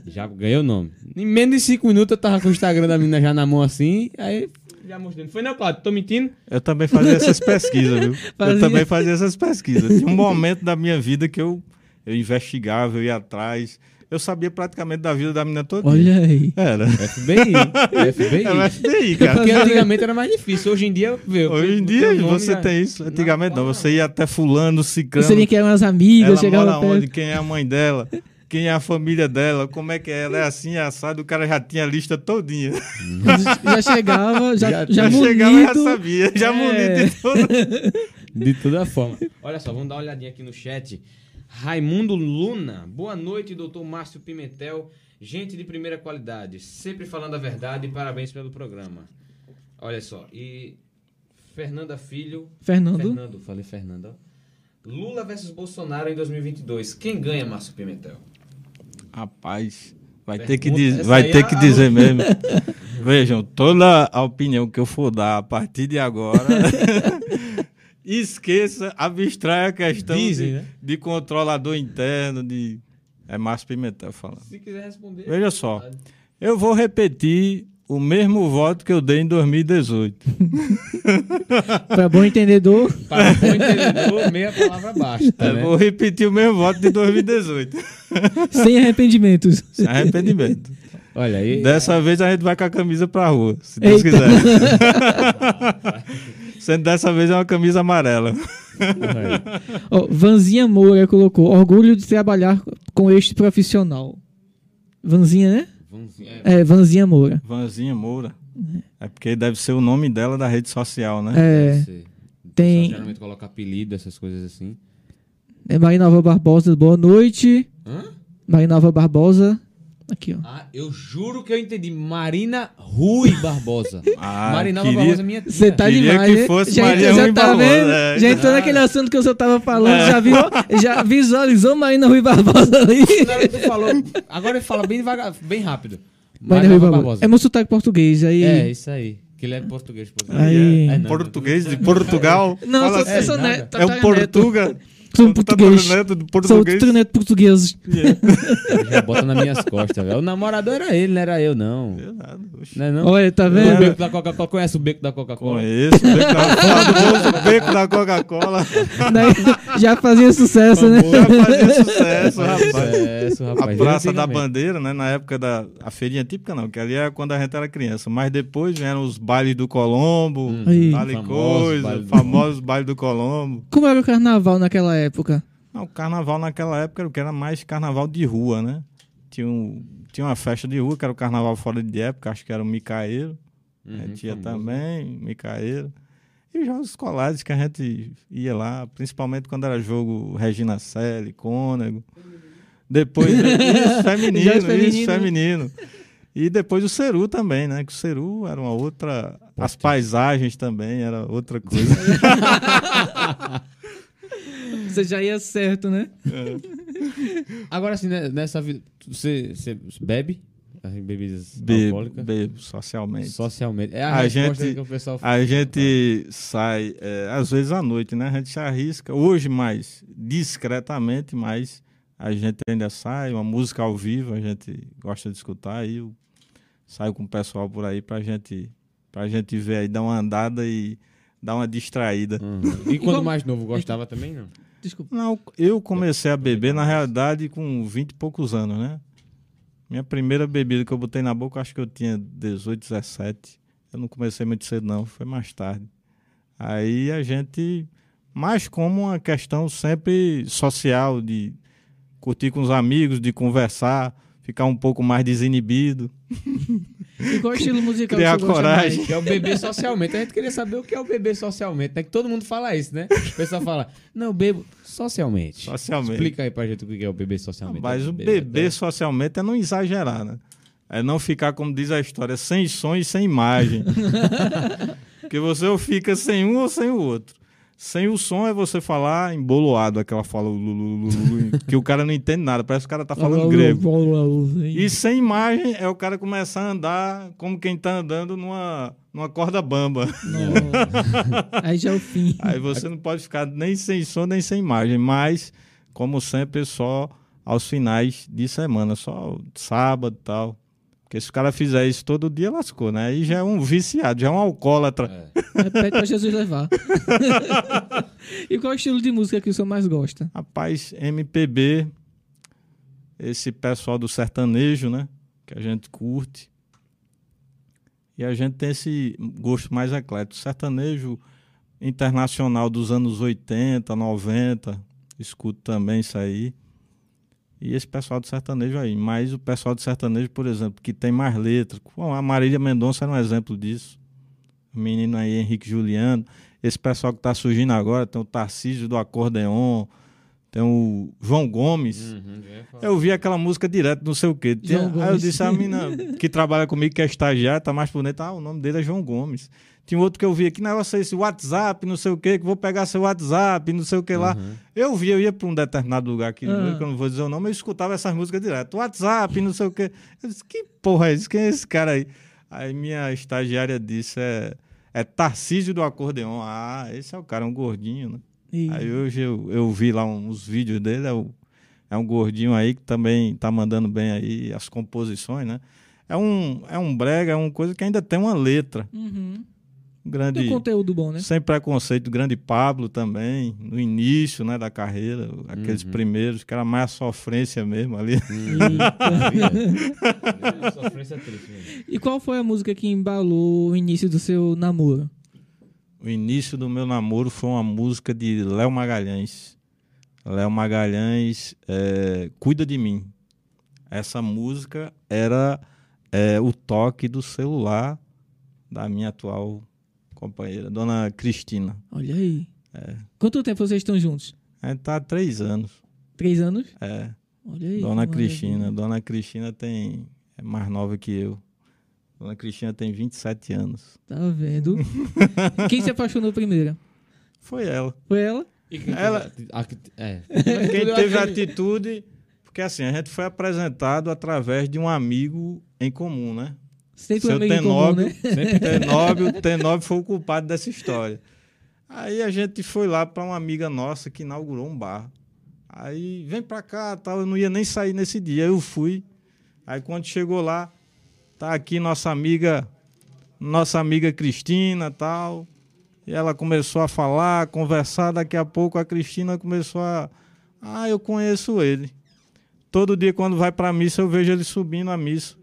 já ganhei o nome. Em menos de cinco minutos eu tava com o Instagram da menina já na mão assim. Aí já mostrei. Não foi não, Cláudio? Tô mentindo?
Eu também fazia essas pesquisas, viu?
Fazia.
Eu também fazia essas pesquisas. Tinha um momento da minha vida que eu, eu investigava, eu ia atrás, eu sabia praticamente da vida da menina toda.
Olha aí.
Era.
FBI. FBI.
É o FBI, cara.
Porque antigamente era mais difícil. Hoje em dia, viu?
Hoje em dia você
já-
tem isso. Antigamente não,
Não,
você ia até fulano, ciclano.
Você nem que eram as amigas,
ela
chegava
mora onde, quem é a mãe dela, quem é a família dela, como é que é, ela é assim, assado, o cara já tinha a lista todinha.
Já chegava, já,
Já-
já,
chegava e já sabia, já
É.
munido de tudo.
De toda forma. Olha só, vamos dar uma olhadinha aqui no chat. Raimundo Luna. Boa noite, doutor Márcio Pimentel. Gente de primeira qualidade. Sempre falando a verdade e parabéns pelo programa. Olha só. E Fernanda Filho.
Fernando.
Fernando, falei Fernanda. Lula versus Bolsonaro em 2022. Quem ganha, Márcio Pimentel?
Rapaz, vai
Pergunta-
ter que, diz- vai ter
é
que
a-
dizer mesmo. Vejam, toda a opinião que eu for dar a partir de agora, esqueça, abstraia a questão
Dizem,
de,
né?
de controlador interno, de... É Márcio Pimentel falando.
Se quiser responder.
Veja só, eu vou repetir o mesmo voto que eu dei em 2018.
Para bom entendedor,
Para bom entendedor, meia palavra basta.
Eu
né?
vou repetir o mesmo voto de 2018.
sem arrependimentos.
Sem arrependimento.
Olha aí.
Dessa vez a gente vai com a camisa pra rua, se Deus
Eita.
quiser. Sendo dessa vez é uma camisa amarela.
Ó, Vanzinha Moura colocou: orgulho de trabalhar com este profissional. Vanzinha, né?
Vamos, é,
Vanzinha Moura.
Vanzinha Moura. É porque deve ser o nome dela da rede social, né?
É, tem-
Geralmente coloca apelido, essas coisas assim.
é Marinalva Barbosa, boa noite.
Hã?
Marinalva Barbosa. Aqui, ó.
Ah, eu juro que eu entendi. Marina Rui Barbosa.
Ah,
Marina
queria-
Barbosa, minha tia.
Você tá
Queria
demais,
que fosse
já,
Maria
já
Rui
tá
Barbosa,
vendo?
é.
Já entrou
Ah.
naquele assunto que eu só tava falando, já viu? Já visualizou Marina Rui Barbosa ali.
Falou, agora ele fala bem devagar, bem rápido.
Marina Rui Barbosa. É meu sotaque português, aí...
É, isso aí. Que ele é português. português.
Aí-
É, não,
Português de Portugal.
Não, eu sou, eu
assim,
sou
nada.
neto.
É um
tataraneto.
Portuga.
Sou
um
português.
tataraneto de
Sou
português.
tataraneto português.
Já bota nas minhas costas, velho. O namorador era ele, não era eu, não.
Verdade, oxe.
Não é não?
Olha, tá
O
vendo?
beco da Coca-Cola. Conhece o beco da Coca-Cola?
Conheço, o beco da, famoso beco da Coca-Cola.
Daí já fazia sucesso, né?
Já fazia sucesso, rapaz.
Sucesso,
A
rapaz.
Praça da. Bandeira, né? Na época da a feirinha típica, não, que ali era quando a gente era criança. Mas depois vieram os bailes do Colombo,
Aí.
tal coisa, famosos bailes do Colombo.
Como era o carnaval naquela época?
Não, o carnaval naquela época era o que era mais carnaval de rua, né? Tinha, um, tinha uma festa de rua, que era o carnaval fora de época, acho que era o Micaeiro. a
Uhum,
gente ia
famoso.
também, Micaeiro. E os jogos escolares que a gente ia lá, principalmente quando era jogo Regina Selle, Cônego. Depois, isso, feminino, isso,
feminino.
feminino. E depois o Ceru também, né? Que o Ceru era uma outra. As paisagens também era outra coisa.
Você já ia certo, né?
Agora, assim, né, nessa vida, você, você bebe? Bebidas
Bebo,
alcoólicas?
bebo socialmente.
Socialmente. É a,
A
resposta
gente-
que o pessoal fala.
A gente sai, é, às vezes à noite, né? A gente se arrisca, hoje mais discretamente, mas a gente ainda sai, uma música ao vivo, a gente gosta de escutar, aí eu saio com o pessoal por aí pra gente, pra gente ver aí, dar uma andada e dar uma distraída.
Uhum. E quando mais novo, gostava também, não?
Desculpa.
Não, eu comecei a beber, na realidade, com 20 e poucos anos, né? Minha primeira bebida que eu botei na boca, acho que eu tinha 18, 17. Eu não comecei muito cedo, não, foi mais tarde. Aí a gente, mais como uma questão sempre social, de curtir com os amigos, de conversar, ficar um pouco mais desinibido.
E qual estilo musical
Criar
que você
coragem.
mais?
Que é o beber socialmente. A gente queria saber o que é o beber socialmente, né? Que todo mundo fala isso, né? O pessoal fala, não, eu bebo socialmente.
Socialmente.
Explica aí pra gente o que é o beber socialmente.
Mas o
Beber
beber socialmente é não exagerar, né? É não ficar, como diz a história, sem som e sem imagem. Porque você ou fica sem um ou sem o outro. Sem o som é você falar emboloado, aquela fala que o cara não entende nada, parece que o cara tá falando grego. E sem imagem é o cara começar a andar como quem tá andando numa, numa corda bamba.
Aí já é o fim.
Aí você não pode ficar nem sem som nem sem imagem, mas, como sempre, só aos finais de semana, só sábado e tal. Porque se o cara fizer isso todo dia, lascou, né? Aí já é um viciado, já é um alcoólatra.
É.
Repete pra Jesus levar. e qual estilo de música que o senhor mais gosta?
Rapaz, MPB, esse pessoal do sertanejo, né? Que a gente curte. E a gente tem esse gosto mais eclético. Sertanejo internacional dos anos 80, 90, escuto também isso aí. E esse pessoal do sertanejo aí. Mas o pessoal do sertanejo, por exemplo, que tem mais letras. A Marília Mendonça era um exemplo disso. O menino aí, Henrique Juliano. Esse pessoal que está surgindo agora, tem o Tarcísio do Acordeon, tem o João Gomes. Uhum, eu vi aquela música direto, não sei o quê. Tinha, aí eu disse, a menina que trabalha comigo, que é estagiária, tá mais bonita. Ah, o nome dele é João Gomes. Tinha outro que eu vi aqui, negócio esse WhatsApp, não sei o quê, que vou pegar seu WhatsApp, não sei o que lá. Uhum. Eu vi, eu ia para um determinado lugar aqui, uhum. que eu não vou dizer o nome, eu escutava essas músicas direto. WhatsApp, não sei o quê. Eu disse, que porra é isso? Quem é esse cara aí? Aí minha estagiária disse, é, é Tarcísio do Acordeon. Ah, esse é o cara, um gordinho, né? E... Aí hoje eu, eu vi lá uns vídeos dele, é, o, é um gordinho aí que também tá mandando bem aí as composições, né? É um, é um brega, é uma coisa que ainda tem uma letra.
Uhum.
Grande,
tem um conteúdo bom, né?
Sem preconceito, grande Pablo também, no início né, da carreira, aqueles uhum. primeiros, que era mais a sofrência mesmo ali.
sofrência triste mesmo. E qual foi a música que embalou o início do seu namoro?
o início do meu namoro foi uma música de Léo Magalhães. Léo Magalhães, é, Cuida de Mim. Essa música era é, o toque do celular da minha atual companheira, Dona Cristina.
Olha aí. É. Quanto tempo vocês estão juntos?
A gente tá há três anos.
Três anos?
É. Olha aí. Dona Cristina. Dona Cristina tem, é mais nova que eu. Dona Cristina tem 27 anos.
Tá vendo? Quem se apaixonou primeiro?
Foi ela.
Foi ela?
ela é. Quem teve atitude. Porque assim, a gente foi apresentado através de um amigo em comum, né?
Sempre Seu amigo Tenóbio, comum,
né? Sempre Tenóbio, Tenóbio foi o culpado dessa história. Aí a gente foi lá para uma amiga nossa que inaugurou um bar. Aí vem para cá, tal, eu não ia nem sair nesse dia. Eu fui. Aí quando chegou lá, Tá aqui nossa amiga, nossa amiga Cristina, tal. E ela começou a falar, a conversar, daqui a pouco a Cristina começou a ah, eu conheço ele. Todo dia quando vai para a missa eu vejo ele subindo a missa.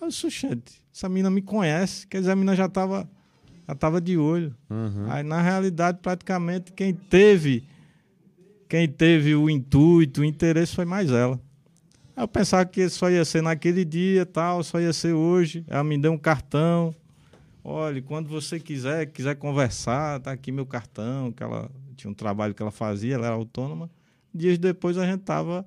Eu disse, gente, essa mina me conhece, quer dizer, a mina já estava já tava de olho. Uhum. Aí na realidade praticamente quem teve quem teve o intuito, o interesse foi mais ela. Eu pensava que só ia ser naquele dia, tal, só ia ser hoje. Ela me deu um cartão. Olha, quando você quiser, quiser conversar, tá aqui meu cartão, que ela tinha um trabalho que ela fazia, ela era autônoma. Dias depois a gente tava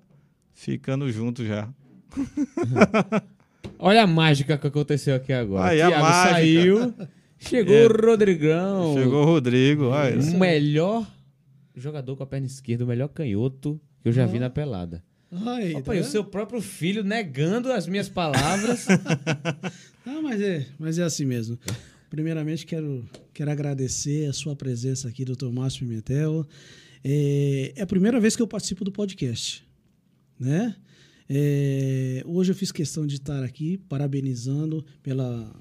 ficando junto já.
Olha a mágica que aconteceu aqui agora.
Aí Thiago a mágica. saiu,
chegou é, o Rodrigão.
Chegou o Rodrigo. Olha.
O melhor jogador com a perna esquerda, o melhor canhoto que eu já vi na pelada. Ai, Opa, tá o seu próprio filho negando as minhas palavras.
Não, mas é, mas é assim mesmo. Primeiramente, quero, quero agradecer a sua presença aqui, doutor Márcio Pimentel. É, é, a primeira vez que eu participo do podcast. Né? É, hoje eu fiz questão de estar aqui parabenizando pela,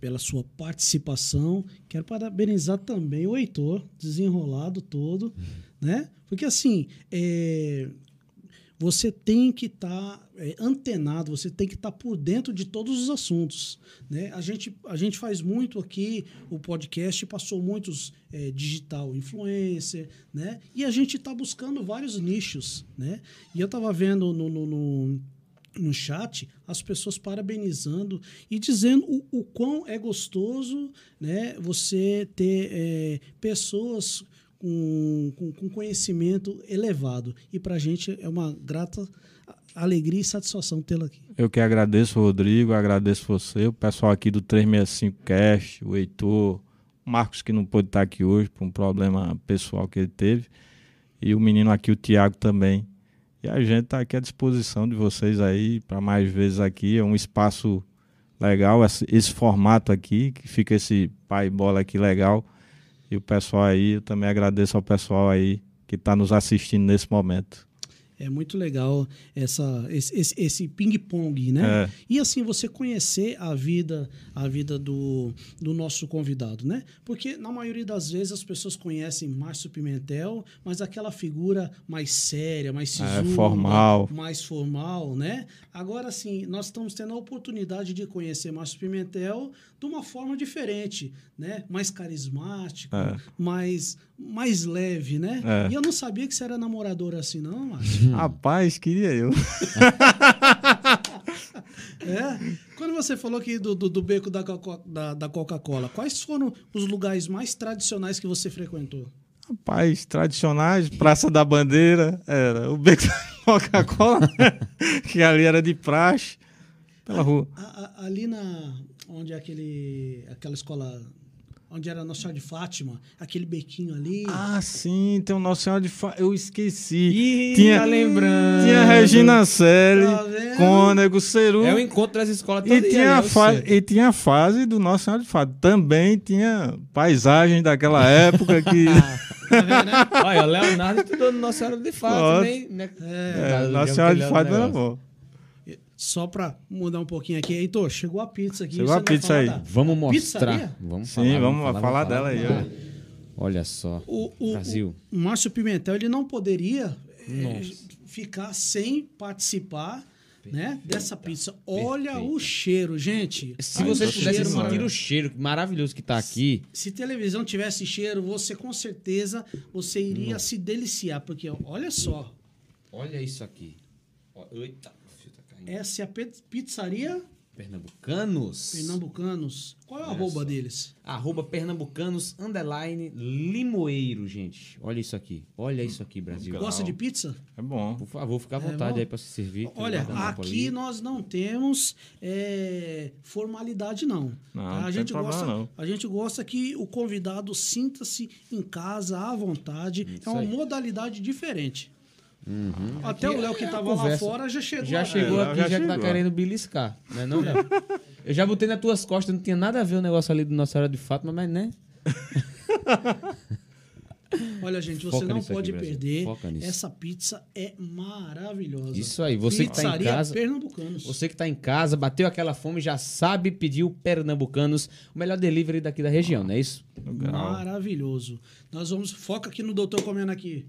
pela sua participação. Quero parabenizar também o Heitor, desenrolado todo. Uhum. Né? Porque assim, é, você tem que estar tá, é, antenado, você tem que estar tá por dentro de todos os assuntos. Né? A, gente, a gente faz muito aqui, o podcast passou muitos é, digital influencer, né? e a gente está buscando vários nichos. Né? E eu estava vendo no, no, no, no, chat as pessoas parabenizando e dizendo o, o quão é gostoso né, você ter é, pessoas com, com, com conhecimento elevado. E para a gente é uma grata alegria e satisfação tê-la aqui.
Eu que agradeço, Rodrigo, agradeço você, o pessoal aqui do 365 Cast, o Heitor, o Marcos que não pôde estar aqui hoje por um problema pessoal que ele teve, e o menino aqui, o Tiago também. E a gente está aqui à disposição de vocês aí para mais vezes aqui. É um espaço legal, esse, esse formato aqui, que fica esse pai bola aqui legal e o pessoal aí, eu também agradeço ao pessoal aí que está nos assistindo nesse momento.
É muito legal essa, esse, esse, esse ping-pong, né?
É.
E assim, você conhecer a vida, a vida do, do nosso convidado, né? Porque na maioria das vezes as pessoas conhecem Márcio Pimentel, mas aquela figura mais séria, mais
É,
sisuda,
formal.
mais formal, né? Agora, assim, nós estamos tendo a oportunidade de conhecer Márcio Pimentel de uma forma diferente, né? Mais carismático,
É.
mais, mais leve, né?
É.
E eu não sabia que você era namorador assim, não, Márcio.
Rapaz, queria eu.
É. Quando você falou aqui do, do, do beco da, Coca- da, da Coca-Cola, quais foram os lugares mais tradicionais que você frequentou?
Rapaz, tradicionais, Praça da Bandeira, era o beco da Coca-Cola, que ali era de praxe, pela rua.
A- a- ali na. Onde é aquele. aquela escola. Onde era Nossa Senhora de Fátima, aquele bequinho ali.
Ah, sim, tem o Nossa Senhora de Fá... Eu esqueci.
Ih,
Tinha-
tá lembrando.
Tinha Regina Selle,
Tá vendo?
Cônego, Ceru.
É o encontro das escolas
E tinha,
né?
a
Eu
fa-
sei.
e tinha a fase do Nossa Senhora de Fado. Também tinha paisagens daquela época que.
Olha, o Leonardo estudou no Nossa Senhora de
Nossa.
também, né?
É,
Já-
Nossa
já
Senhora de
o
era bom.
Só pra mudar um pouquinho aqui. Heitor, chegou a pizza aqui.
Chegou a pizza
falar
aí.
da-
Vamos mostrar.
Pizzaria?
Vamos
Sim,
falar,
vamos falar dela aí,
falar. Olha só.
O, o,
Brasil.
o Márcio Pimentel ele não poderia é,
Nossa.
ficar sem participar né, dessa pizza. Olha
Perfeito.
o cheiro, gente.
Se
Ai,
vocês pudessem sentir o cheiro maravilhoso que tá aqui,
Se televisão tivesse cheiro, você com certeza você iria se deliciar, porque olha só,
olha isso aqui. Eita,
é a pe- pizzaria
Pernambucanos.
Pernambucanos. Qual é o arroba deles?
Arroba Pernambucanos, underline, limoeiro, gente. Olha isso aqui. Olha isso aqui, Brasil.
Legal.
Gosta de pizza?
É bom.
Por favor, fica à
É,
vontade
bom.
aí pra se servir.
Olha, aqui
ali.
nós não temos é, formalidade, não.
Não,
Tá?
não
a,
tem
gente
problema,
gosta,
não.
a gente gosta que o convidado sinta-se em casa, à vontade. é uma
aí.
modalidade diferente. Até
Aqui
o Léo
é
que
a
estava lá
conversa.
fora já chegou.
Já
aqui.
chegou
É,
aqui,
já
já, que tá
chegou.
querendo beliscar, né não, Léo? Eu já botei nas tuas costas, não tinha nada a ver o negócio ali do Nossa Senhora de Fátima, mas né?
Olha, gente, você
Foca
não
aqui,
pode
Brasil.
perder. Essa pizza é maravilhosa.
Isso aí, você que tá em
Pizzaria
casa-
Pernambucanos.
Você que tá em casa, bateu aquela fome, já sabe pedir o Pernambucanos, o melhor delivery daqui da região, não é isso?
Legal.
Maravilhoso. Nós vamos. Foca aqui no doutor comendo aqui.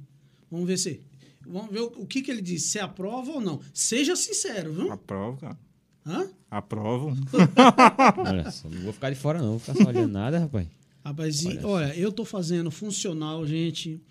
Vamos ver se. Vamos ver o, o que, que ele diz. Se aprova ou não. Seja sincero, viu?
Aprovo, cara.
Hã?
Aprovo.
Olha só, não vou ficar de fora não, vou ficar só olhando nada, rapaz.
Rapaz, e,
Olha
olha, eu tô fazendo funcional, gente.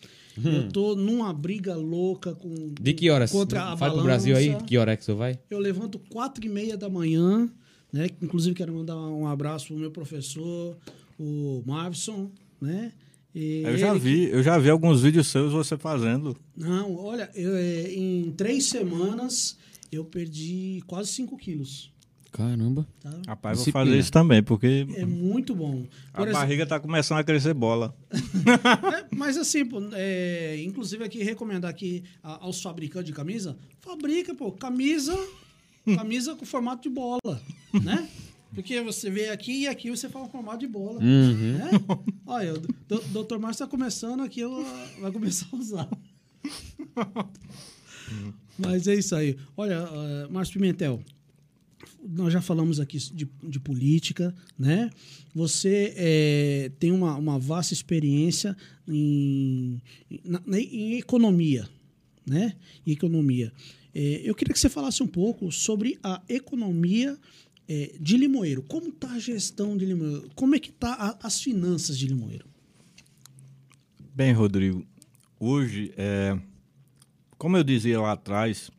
Eu tô numa briga louca com.
Hum. De que horas?
Contra a
Fala pro
balança.
Brasil aí, de que hora é que você vai?
Eu levanto quatro e meia da manhã, né? Inclusive quero mandar um abraço pro meu professor, o Marvison, né? E
Eu já vi, eu já vi alguns vídeos seus você fazendo.
Não, olha, eu, é, em três semanas eu perdi quase 5 quilos.
Caramba.
Tá?
Rapaz, vou
Disciplina.
fazer isso também, porque
É muito bom.
a
Por exemplo,
barriga tá começando a crescer bola.
é, mas assim, pô, é, inclusive aqui recomendar aqui a- aos fabricantes de camisa, fabrica, pô, camisa, camisa com formato de bola, né? Porque você vê aqui e aqui você fala formato de bola.
Uhum.
Né? Olha, o do- doutor Márcio está começando aqui, eu, vai começar a usar. Mas é isso aí. Olha, eh, Márcio Pimentel, nós já falamos aqui de, de política, né? Você eh, tem uma, uma vasta experiência em, na- em economia, né? Em economia. Eh, eu queria que você falasse um pouco sobre a economia eh, de Limoeiro. Como está a gestão de Limoeiro? Como é que tá as finanças de Limoeiro?
Bem, Rodrigo, hoje, é, como eu dizia lá atrás,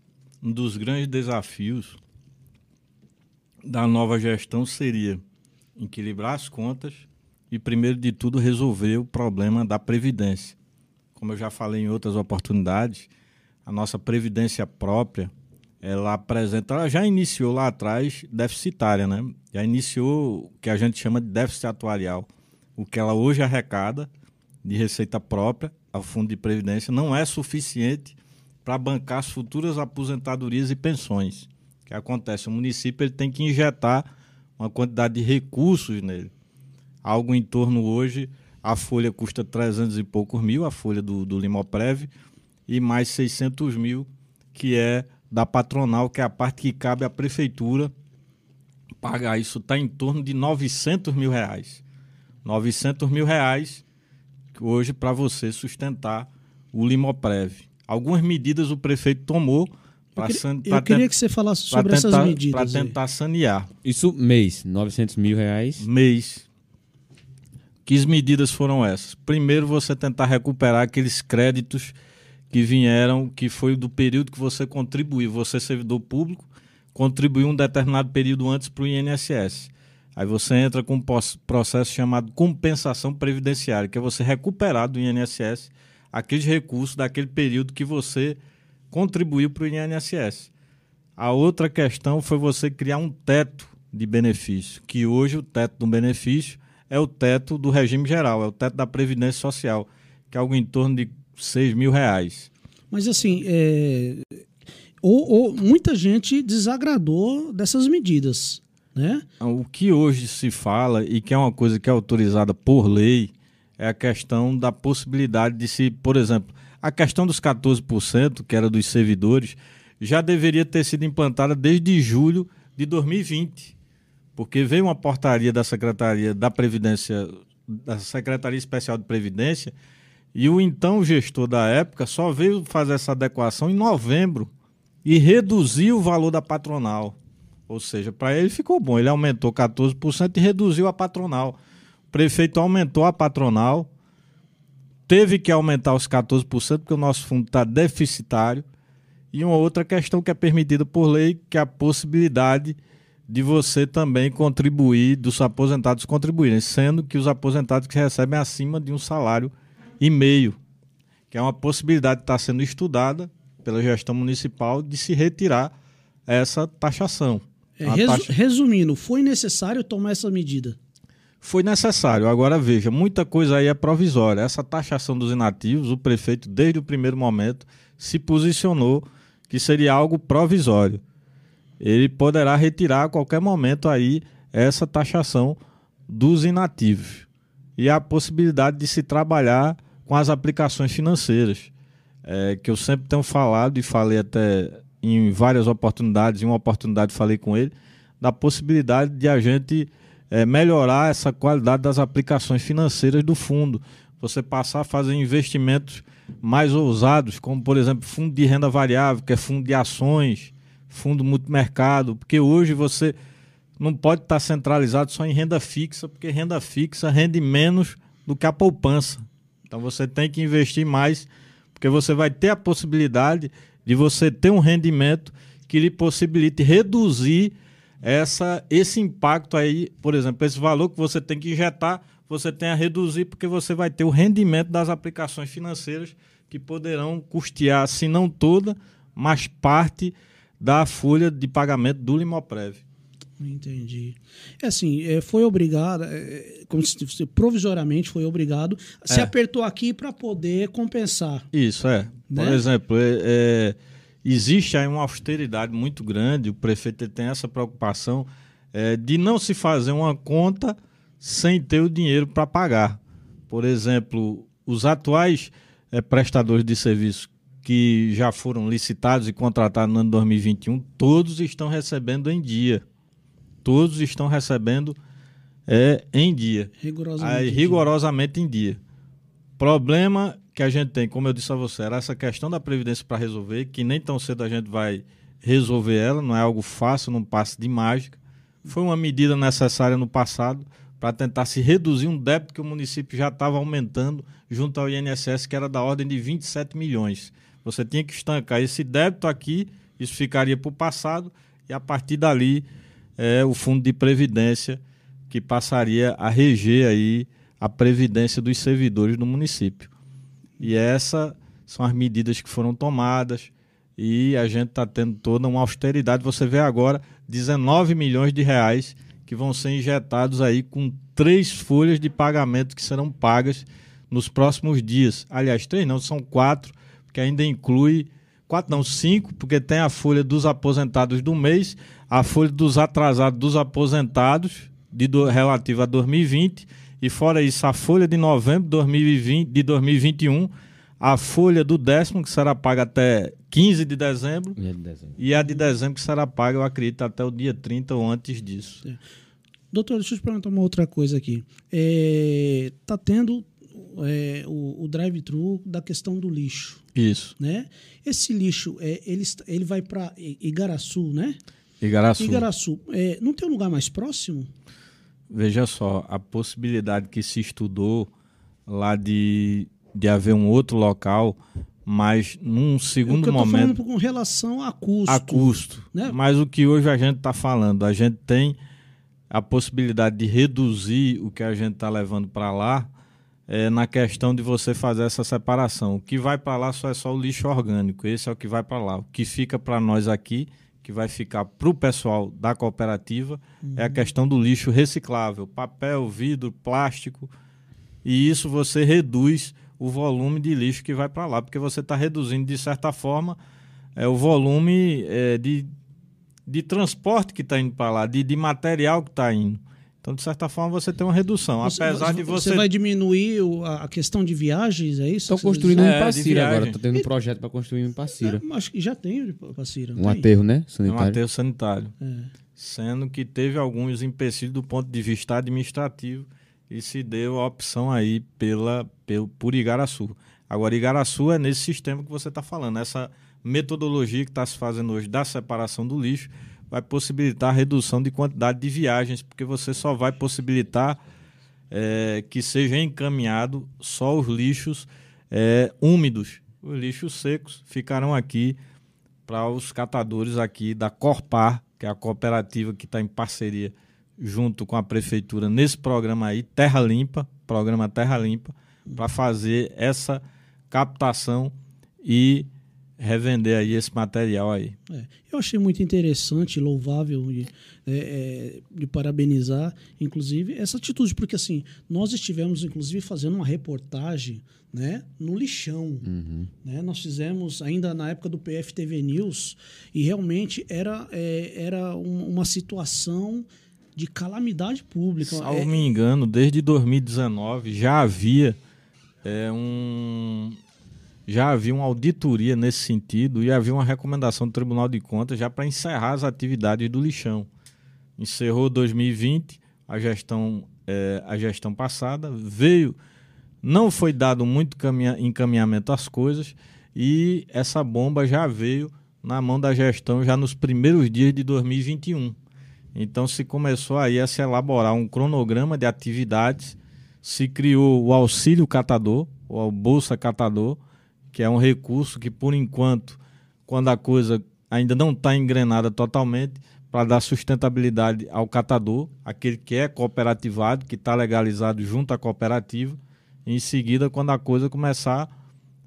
um dos grandes desafios da nova gestão seria equilibrar as contas e, primeiro de tudo, resolver o problema da Previdência. Como eu já falei em outras oportunidades, a nossa Previdência própria, ela apresenta, ela já iniciou lá atrás deficitária, né? Já iniciou o que a gente chama de déficit atuarial. O que ela hoje arrecada de receita própria ao fundo de previdência não é suficiente para bancar as futuras aposentadorias e pensões. O que acontece? O município ele tem que injetar uma quantidade de recursos nele. Algo em torno hoje, a folha custa 300 e poucos mil, a folha do, do Limoprev, e mais 600 mil que é da patronal, que é a parte que cabe à prefeitura pagar. Isso está em torno de 900 mil reais. 900 mil reais hoje para você sustentar o Limoprev. Algumas medidas o prefeito tomou
para Eu, eu queria que você falasse sobre tentar, essas medidas.
Para tentar sanear.
Isso mês, 900 mil reais?
Mês. Que medidas foram essas? Primeiro, você tentar recuperar aqueles créditos que vieram, que foi do período que você contribuiu, você servidor público, contribuiu um determinado período antes para o INSS. Aí você entra com um processo chamado compensação previdenciária, que é você recuperar do INSS aqueles recursos daquele período que você contribuiu para o INSS. A outra questão foi você criar um teto de benefício, que hoje o teto do benefício é o teto do regime geral, é o teto da Previdência Social, que é algo em torno de 6 mil reais.
Mas assim, é... ou, ou, muita gente desagradou dessas medidas, né?
O que hoje se fala e que é uma coisa que é autorizada por lei é a questão da possibilidade de se, por exemplo, a questão dos 14%, que era dos servidores, já deveria ter sido implantada desde julho de 2020, porque veio uma portaria da Secretaria da Previdência, da Secretaria Especial de Previdência, e o então gestor da época só veio fazer essa adequação em novembro e reduziu o valor da patronal. Ou seja, para ele ficou bom, ele aumentou 14% e reduziu a patronal. O prefeito aumentou a patronal, teve que aumentar os 14%, porque o nosso fundo está deficitário. E uma outra questão que é permitida por lei, que é a possibilidade de você também contribuir, dos aposentados contribuírem, sendo que os aposentados que recebem acima de um salário e meio, que é uma possibilidade que está sendo estudada pela gestão municipal de se retirar essa taxação.
É, resu taxa... Resumindo, foi necessário tomar essa medida?
foi necessário. Agora veja, muita coisa aí é provisória. Essa taxação dos inativos, o prefeito, desde o primeiro momento, se posicionou que seria algo provisório. Ele poderá retirar a qualquer momento aí essa taxação dos inativos. E a possibilidade de se trabalhar com as aplicações financeiras, é, que eu sempre tenho falado e falei até em várias oportunidades, em uma oportunidade falei com ele, da possibilidade de a gente é, melhorar essa qualidade das aplicações financeiras do fundo. Você passar a fazer investimentos mais ousados, como por exemplo fundo de renda variável, que é fundo de ações, fundo multimercado, porque hoje você não pode estar centralizado só em renda fixa, porque renda fixa rende menos do que a poupança. Então você tem que investir mais, porque você vai ter a possibilidade de você ter um rendimento que lhe possibilite reduzir essa, esse impacto aí, por exemplo, esse valor que você tem que injetar, você tem a reduzir porque você vai ter o rendimento das aplicações financeiras que poderão custear, se não toda, mas parte da folha de pagamento do Limoprev.
Entendi. É assim, é, foi obrigado, é, como se provisoriamente foi obrigado, se é. apertou aqui para poder compensar.
Isso, é. Né? Por exemplo, é, é existe aí uma austeridade muito grande, o prefeito tem essa preocupação é, de não se fazer uma conta sem ter o dinheiro para pagar. Por exemplo, os atuais é, prestadores de serviço que já foram licitados e contratados no ano 2021, todos estão recebendo em dia. Todos estão recebendo é, em dia.
Rigorosamente,
aí, rigorosamente em dia. Problema que a gente tem, como eu disse a você, era essa questão da Previdência para resolver, que nem tão cedo a gente vai resolver ela, não é algo fácil, não passe de mágica. Foi uma medida necessária no passado para tentar se reduzir um débito que o município já estava aumentando junto ao INSS, que era da ordem de 27 milhões. Você tinha que estancar esse débito aqui, isso ficaria para o passado, e a partir dali é o fundo de previdência que passaria a reger aí a previdência dos servidores do município. E essas são as medidas que foram tomadas e a gente está tendo toda uma austeridade. Você vê agora 19 milhões de reais que vão ser injetados aí com três folhas de pagamento que serão pagas nos próximos dias. Aliás, três não, são quatro, porque ainda inclui quatro não, cinco, porque tem a folha dos aposentados do mês, a folha dos atrasados dos aposentados de do, relativa a 2020 e fora isso, a folha de novembro de 2020, de 2021, a folha do décimo, que será paga até 15 de dezembro,
de dezembro.
e a de dezembro, que será paga, eu acredito, até o dia 30 ou antes disso.
Doutor, deixa eu te perguntar uma outra coisa aqui. É, tá tendo é, o, o drive-thru da questão do lixo,
Isso.
né? Esse lixo, é, ele, ele vai para Igaraçu, né?
Igaraçu.
Igaraçu, é, não tem um lugar mais próximo?
Veja só, a possibilidade que se estudou lá de, de haver um outro local, mas num segundo
que eu
momento.
falando com relação a custo.
a custo.
né?
Mas o que hoje a gente está falando, a gente tem a possibilidade de reduzir o que a gente está levando para lá é, na questão de você fazer essa separação. O que vai para lá só é só o lixo orgânico, esse é o que vai para lá. O que fica para nós aqui, que vai ficar para o pessoal da cooperativa, é a questão do lixo reciclável, papel, vidro, plástico, e isso você reduz o volume de lixo que vai para lá, porque você está reduzindo, de certa forma, é, o volume é, de, de transporte que está indo para lá, de, de material que está indo. Então, de certa forma, você tem uma redução.
Você-
Apesar de você.
Você vai diminuir a questão de viagens, é isso?
Estão construindo um
É,
em
de
Passira agora. Tô tendo um projeto para construir um em Passira.
É, acho que já tem não
Um
tem?
aterro, né?
É um
Sanitário.
aterro sanitário.
É.
Sendo que teve alguns empecilhos do ponto de vista administrativo e se deu a opção aí pela, pelo, por Igaraçu. Agora, Igaraçu é nesse sistema que você está falando. Essa metodologia que está se fazendo hoje da separação do lixo vai possibilitar a redução de quantidade de viagens, porque você só vai possibilitar é, que seja encaminhado só os lixos é, úmidos. Os lixos secos ficarão aqui para os catadores aqui da Corpar, que é a cooperativa que está em parceria junto com a prefeitura nesse programa aí, Terra Limpa, programa Terra Limpa, para fazer essa captação e revender aí esse material aí.
É, eu achei muito interessante, louvável de, é, é, de parabenizar, inclusive, essa atitude, porque assim, nós estivemos, inclusive, fazendo uma reportagem né, no lixão. Né? Nós fizemos ainda na época do PFTV News e realmente era, é, era um- uma situação de calamidade pública.
Salvo
É,
me engano, desde 2019 já havia é, um já havia uma auditoria nesse sentido e havia uma recomendação do Tribunal de Contas já para encerrar as atividades do lixão. Encerrou 2020 a gestão é, a gestão passada veio não foi dado muito caminha- encaminhamento às coisas e essa bomba já veio na mão da gestão já nos primeiros dias de 2021. Então se começou aí a se elaborar um cronograma de atividades, se criou o auxílio catador, o bolsa catador, que é um recurso que por enquanto, quando a coisa ainda não está engrenada totalmente, para dar sustentabilidade ao catador, aquele que é cooperativado, que está legalizado junto à cooperativa. Em seguida, quando a coisa começar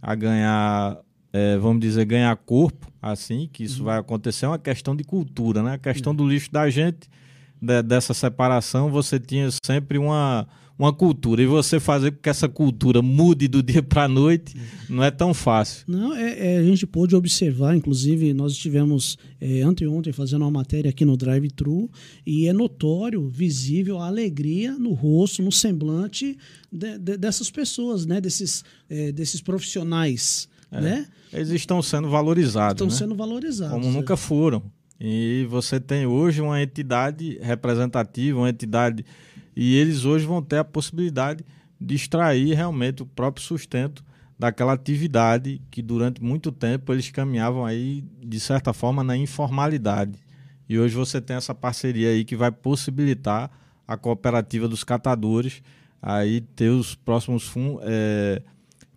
a ganhar, eh, vamos dizer, ganhar corpo, assim, que isso vai acontecer, é uma questão de cultura, né? A questão do lixo da gente, de- dessa separação, você tinha sempre uma, uma cultura. E você fazer com que essa cultura mude do dia para a noite não é tão fácil.
Não, é, é, a gente pôde observar, inclusive, nós estivemos é, anteontem fazendo uma matéria aqui no Drive Thru e é notório, visível a alegria no rosto, no semblante de- de- dessas pessoas, né? Desses, é, desses profissionais, né?
Eles estão sendo valorizados.
Estão
né?
sendo valorizados.
como nunca foram. E você tem hoje uma entidade representativa, uma entidade. E eles hoje vão ter a possibilidade de extrair realmente o próprio sustento daquela atividade que durante muito tempo eles caminhavam aí, de certa forma, na informalidade. E hoje você tem essa parceria aí que vai possibilitar a cooperativa dos catadores aí ter os próximos fundos,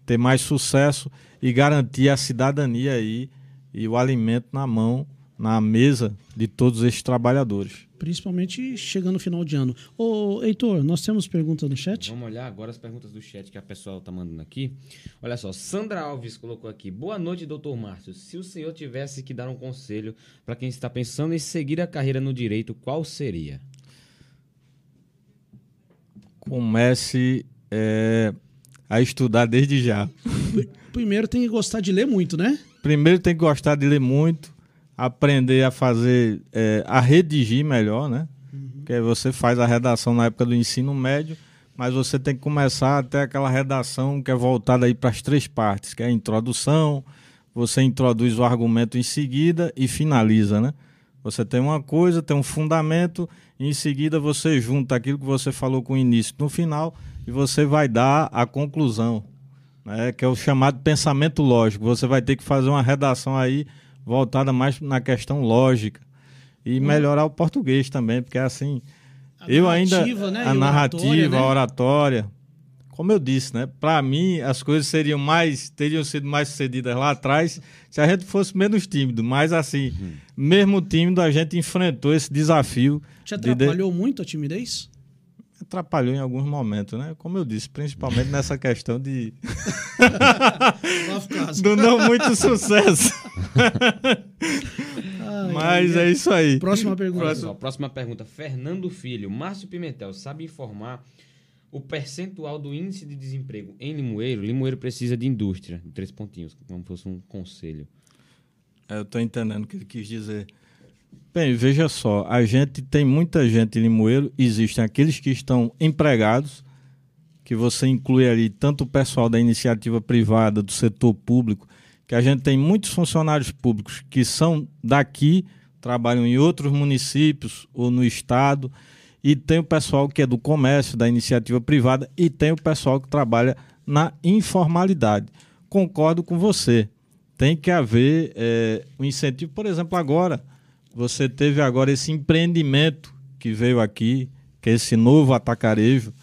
ter mais sucesso e garantir a cidadania aí e o alimento na mão, na mesa de todos esses trabalhadores.
Principalmente chegando no final de ano. Ô, Heitor, nós temos pergunta no chat?
Vamos olhar agora as perguntas do chat que a pessoa tá mandando aqui. Olha só, Sandra Alves colocou aqui. Boa noite, doutor Márcio. Se o senhor tivesse que dar um conselho para quem está pensando em seguir a carreira no direito, qual seria?
Comece é, a estudar desde já.
Primeiro tem que gostar de ler muito, né?
Primeiro tem que gostar de ler muito, aprender a fazer, é, a redigir melhor, né? Porque você faz a redação na época do ensino médio, mas você tem que começar a ter aquela redação que é voltada aí para as três partes, que é a introdução, você introduz o argumento em seguida e finaliza, né? Você tem uma coisa, tem um fundamento, e em seguida você junta aquilo que você falou com o início no final e você vai dar a conclusão, né? que é o chamado pensamento lógico. Você vai ter que fazer uma redação aí voltada mais na questão lógica e hum. melhorar o português também, porque é assim. A eu ainda né? a narrativa, oratória, né? a oratória, como eu disse, né? Para mim, as coisas seriam mais, teriam sido mais sucedidas lá atrás se a gente fosse menos tímido. Mas, assim, uhum. mesmo tímido, a gente enfrentou esse desafio.
Te atrapalhou de... muito a timidez?
Atrapalhou em alguns momentos, né? Como eu disse, principalmente nessa questão de. Do não muito sucesso. Ai, Mas é isso aí.
Próxima pergunta.
Próxima, próxima pergunta. Fernando Filho. Márcio Pimentel, sabe informar o percentual do índice de desemprego em Limoeiro, Limoeiro precisa de indústria, de três pontinhos, como fosse um conselho.
É, eu estou entendendo o que ele quis dizer. Bem, veja só, a gente tem muita gente em Limoeiro, existem aqueles que estão empregados, que você inclui ali tanto o pessoal da iniciativa privada, do setor público, que a gente tem muitos funcionários públicos que são daqui, trabalham em outros municípios ou no estado, e tem o pessoal que é do comércio, da iniciativa privada, e tem o pessoal que trabalha na informalidade. Concordo com você. Tem que haver é, um incentivo. Por exemplo, agora, você teve agora esse empreendimento que veio aqui, que é esse novo atacarejo.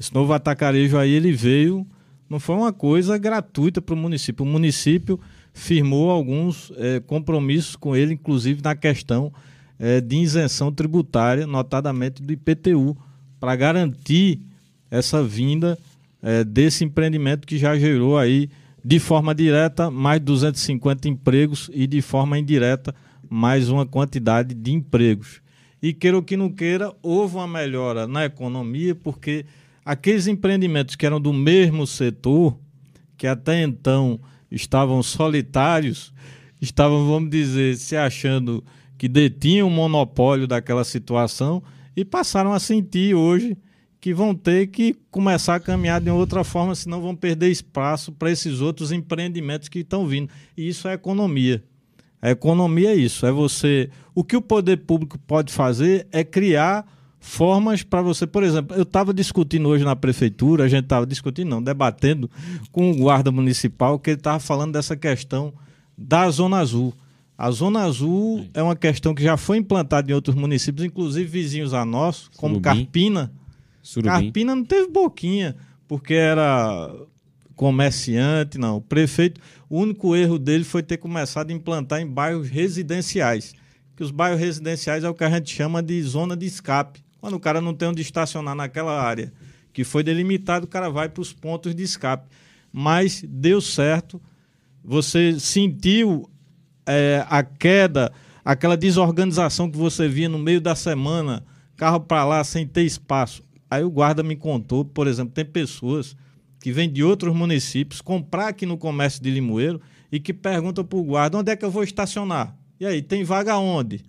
Esse novo atacarejo aí, ele veio, não foi uma coisa gratuita para o município. O município firmou alguns é, compromissos com ele, inclusive na questão é, de isenção tributária, notadamente do IPTU, para garantir essa vinda é, desse empreendimento que já gerou aí, de forma direta, mais 250 empregos e de forma indireta, mais uma quantidade de empregos. E queira ou que não queira, houve uma melhora na economia, porque aqueles empreendimentos que eram do mesmo setor, que até então estavam solitários, estavam, vamos dizer, se achando que detinham o monopólio daquela situação e passaram a sentir hoje que vão ter que começar a caminhar de outra forma, senão vão perder espaço para esses outros empreendimentos que estão vindo. E isso é economia. A economia é isso, é você. O que o poder público pode fazer é criar formas para você, por exemplo, eu estava discutindo hoje na prefeitura, a gente estava discutindo, não, debatendo com o guarda municipal, que ele estava falando dessa questão da Zona Azul. A Zona Azul Sim. é uma questão que já foi implantada em outros municípios, inclusive vizinhos a nós, como Surubim. Carpina. Surubim. Carpina não teve boquinha, porque era comerciante, não. O prefeito, o único erro dele foi ter começado a implantar em bairros residenciais. Que os bairros residenciais é o que a gente chama de zona de escape. Quando o cara não tem onde estacionar naquela área que foi delimitado, o cara vai para os pontos de escape. Mas deu certo. Você sentiu é, a queda, aquela desorganização que você via no meio da semana, carro para lá sem ter espaço. Aí o guarda me contou, por exemplo, tem pessoas que vêm de outros municípios comprar aqui no comércio de Limoeiro e que perguntam para o guarda onde é que eu vou estacionar. E aí, tem vaga onde?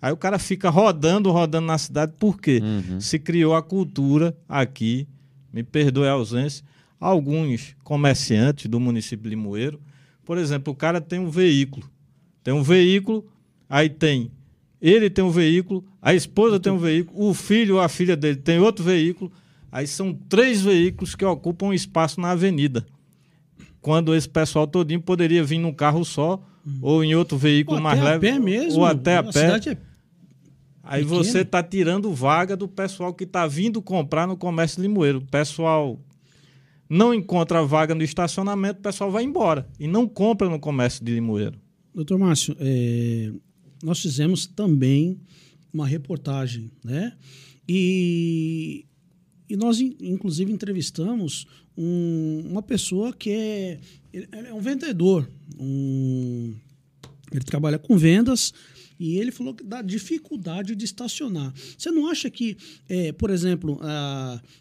Aí o cara fica rodando, rodando na cidade, por quê? Uhum. Se criou a cultura aqui, me perdoe a ausência, alguns comerciantes do município de Limoeiro, por exemplo, o cara tem um veículo, tem um veículo, aí tem. Ele tem um veículo, a esposa tem um veículo, o filho ou a filha dele tem outro veículo. Aí são três veículos que ocupam espaço na avenida. Quando esse pessoal todinho poderia vir num carro só, hum. ou em outro veículo ou mais leve.
Até a pé mesmo.
Ou até a, a pé. É Aí você está tirando vaga do pessoal que está vindo comprar no comércio limoeiro. O pessoal não encontra vaga no estacionamento, o pessoal vai embora. E não compra no comércio de limoeiro.
Doutor Márcio, é, nós fizemos também uma reportagem, né? E, e nós, inclusive, entrevistamos um, uma pessoa que é, é um vendedor. Um, ele trabalha com vendas e ele falou dá dificuldade de estacionar. Você não acha que, é, por exemplo,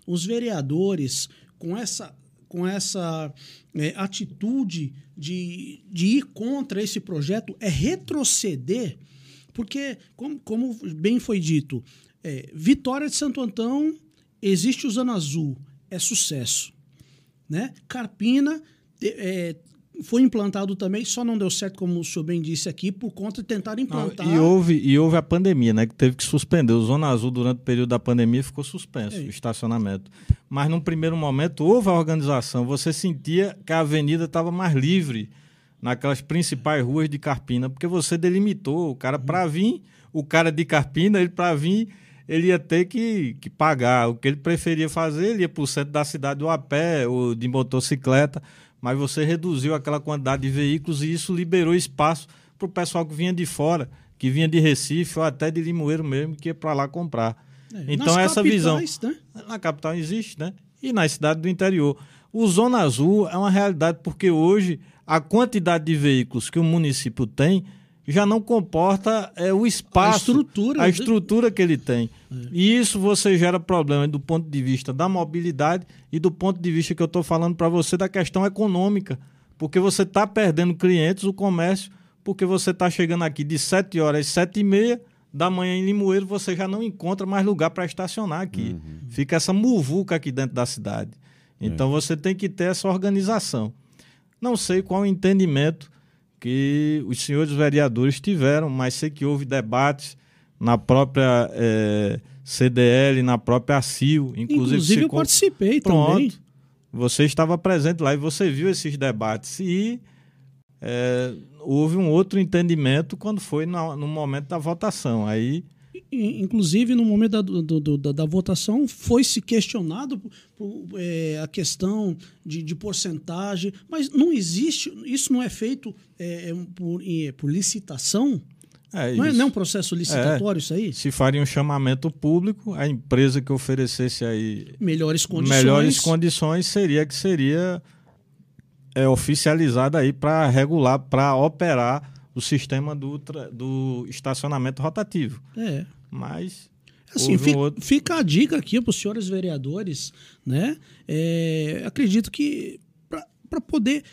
os vereadores, com essa com essa é, atitude de, de ir contra esse projeto é retroceder, porque, como, como bem foi dito, é, Vitória de Santo Antão existe o Zona Azul. é sucesso. Né? Carpina é, foi implantado também, só não deu certo, como o senhor bem disse aqui, por conta de tentar implantar.
Não, e, houve, e houve a pandemia, né? Que teve que suspender. O Zona Azul, durante o período da pandemia, ficou suspenso, é. o estacionamento. Mas num primeiro momento houve a organização. Você sentia que a avenida estava mais livre naquelas principais ruas de Carpina, porque você delimitou o cara para vir, o cara de Carpina, ele para vir, ele ia ter que, que pagar. O que ele preferia fazer, ele ia para o centro da cidade ou a pé ou de motocicleta, mas você reduziu aquela quantidade de veículos e isso liberou espaço para o pessoal que vinha de fora, que vinha de Recife ou até de Limoeiro mesmo, que ia para lá comprar. É, então essa visão né? na capital existe, né? E na cidade do interior. O Zona Azul é uma realidade porque hoje a quantidade de veículos que o município tem já não comporta é, o espaço, a
estrutura,
a estrutura que ele tem. É. E isso você gera problema do ponto de vista da mobilidade e do ponto de vista que eu estou falando para você da questão econômica. Porque você está perdendo clientes, o comércio, porque você está chegando aqui de 7 horas às 7 e meia da manhã em Limoeiro, você já não encontra mais lugar para estacionar aqui. Uhum. Fica essa muvuca aqui dentro da cidade. Então é. você tem que ter essa organização. Não sei qual o entendimento que os senhores vereadores tiveram, mas sei que houve debates na própria é, CDL, na própria ACIO.
Inclusive, inclusive eu participei Pronto, também.
Você estava presente lá e você viu esses debates. E é, houve um outro entendimento quando foi no, no momento da votação. Aí
inclusive no momento da, do, da, da, votação foi se questionado por, por, é, a questão de, de, porcentagem, mas não existe, isso não é feito é, é por, é, por, licitação? É não, é, não é um processo licitatório isso aí?
Se faria um chamamento público, a empresa que oferecesse aí
melhores condições,
melhores condições seria que seria é, oficializada aí para regular, para operar o sistema do, do estacionamento rotativo.
É.
Mas.
Assim, fica, um outro... fica, a dica aqui para os senhores vereadores, né? É, acredito que para poder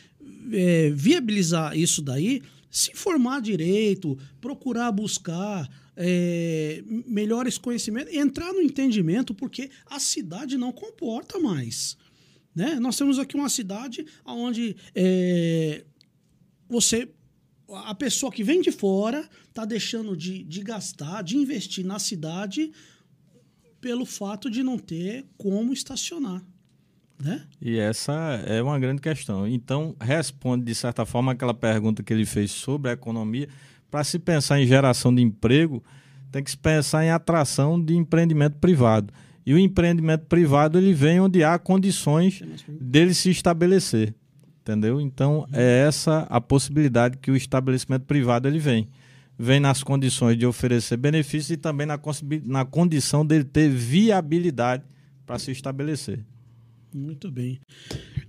é, viabilizar isso daí, se informar direito, procurar buscar é, melhores conhecimentos, entrar no entendimento, porque a cidade não comporta mais. Né? Nós temos aqui uma cidade onde é, você a pessoa que vem de fora está deixando de, de gastar, de investir na cidade pelo fato de não ter como estacionar. Né?
E essa é uma grande questão. Então, responde, de certa forma, aquela pergunta que ele fez sobre a economia. Para se pensar em geração de emprego, tem que se pensar em atração de empreendimento privado. E o empreendimento privado ele vem onde há condições dele se estabelecer entendeu? Então é essa a possibilidade que o estabelecimento privado ele vem, vem nas condições de oferecer benefícios e também na, na condição dele ter viabilidade para se estabelecer.
Muito bem.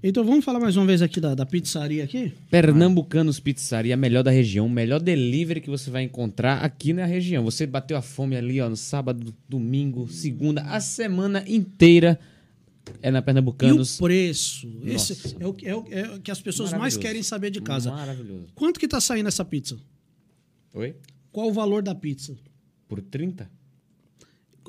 Então vamos falar mais uma vez aqui da, da pizzaria aqui?
Pernambucanos Pizzaria, a melhor da região, o melhor delivery que você vai encontrar aqui na região. Você bateu a fome ali, ó, no sábado, domingo, segunda, a semana inteira é na Pernambucanos.
E o preço? Nossa. Esse é o, é, o, é o que as pessoas mais querem saber de casa.
Maravilhoso.
Quanto que tá saindo essa pizza?
Oi?
Qual o valor da pizza?
Por 30?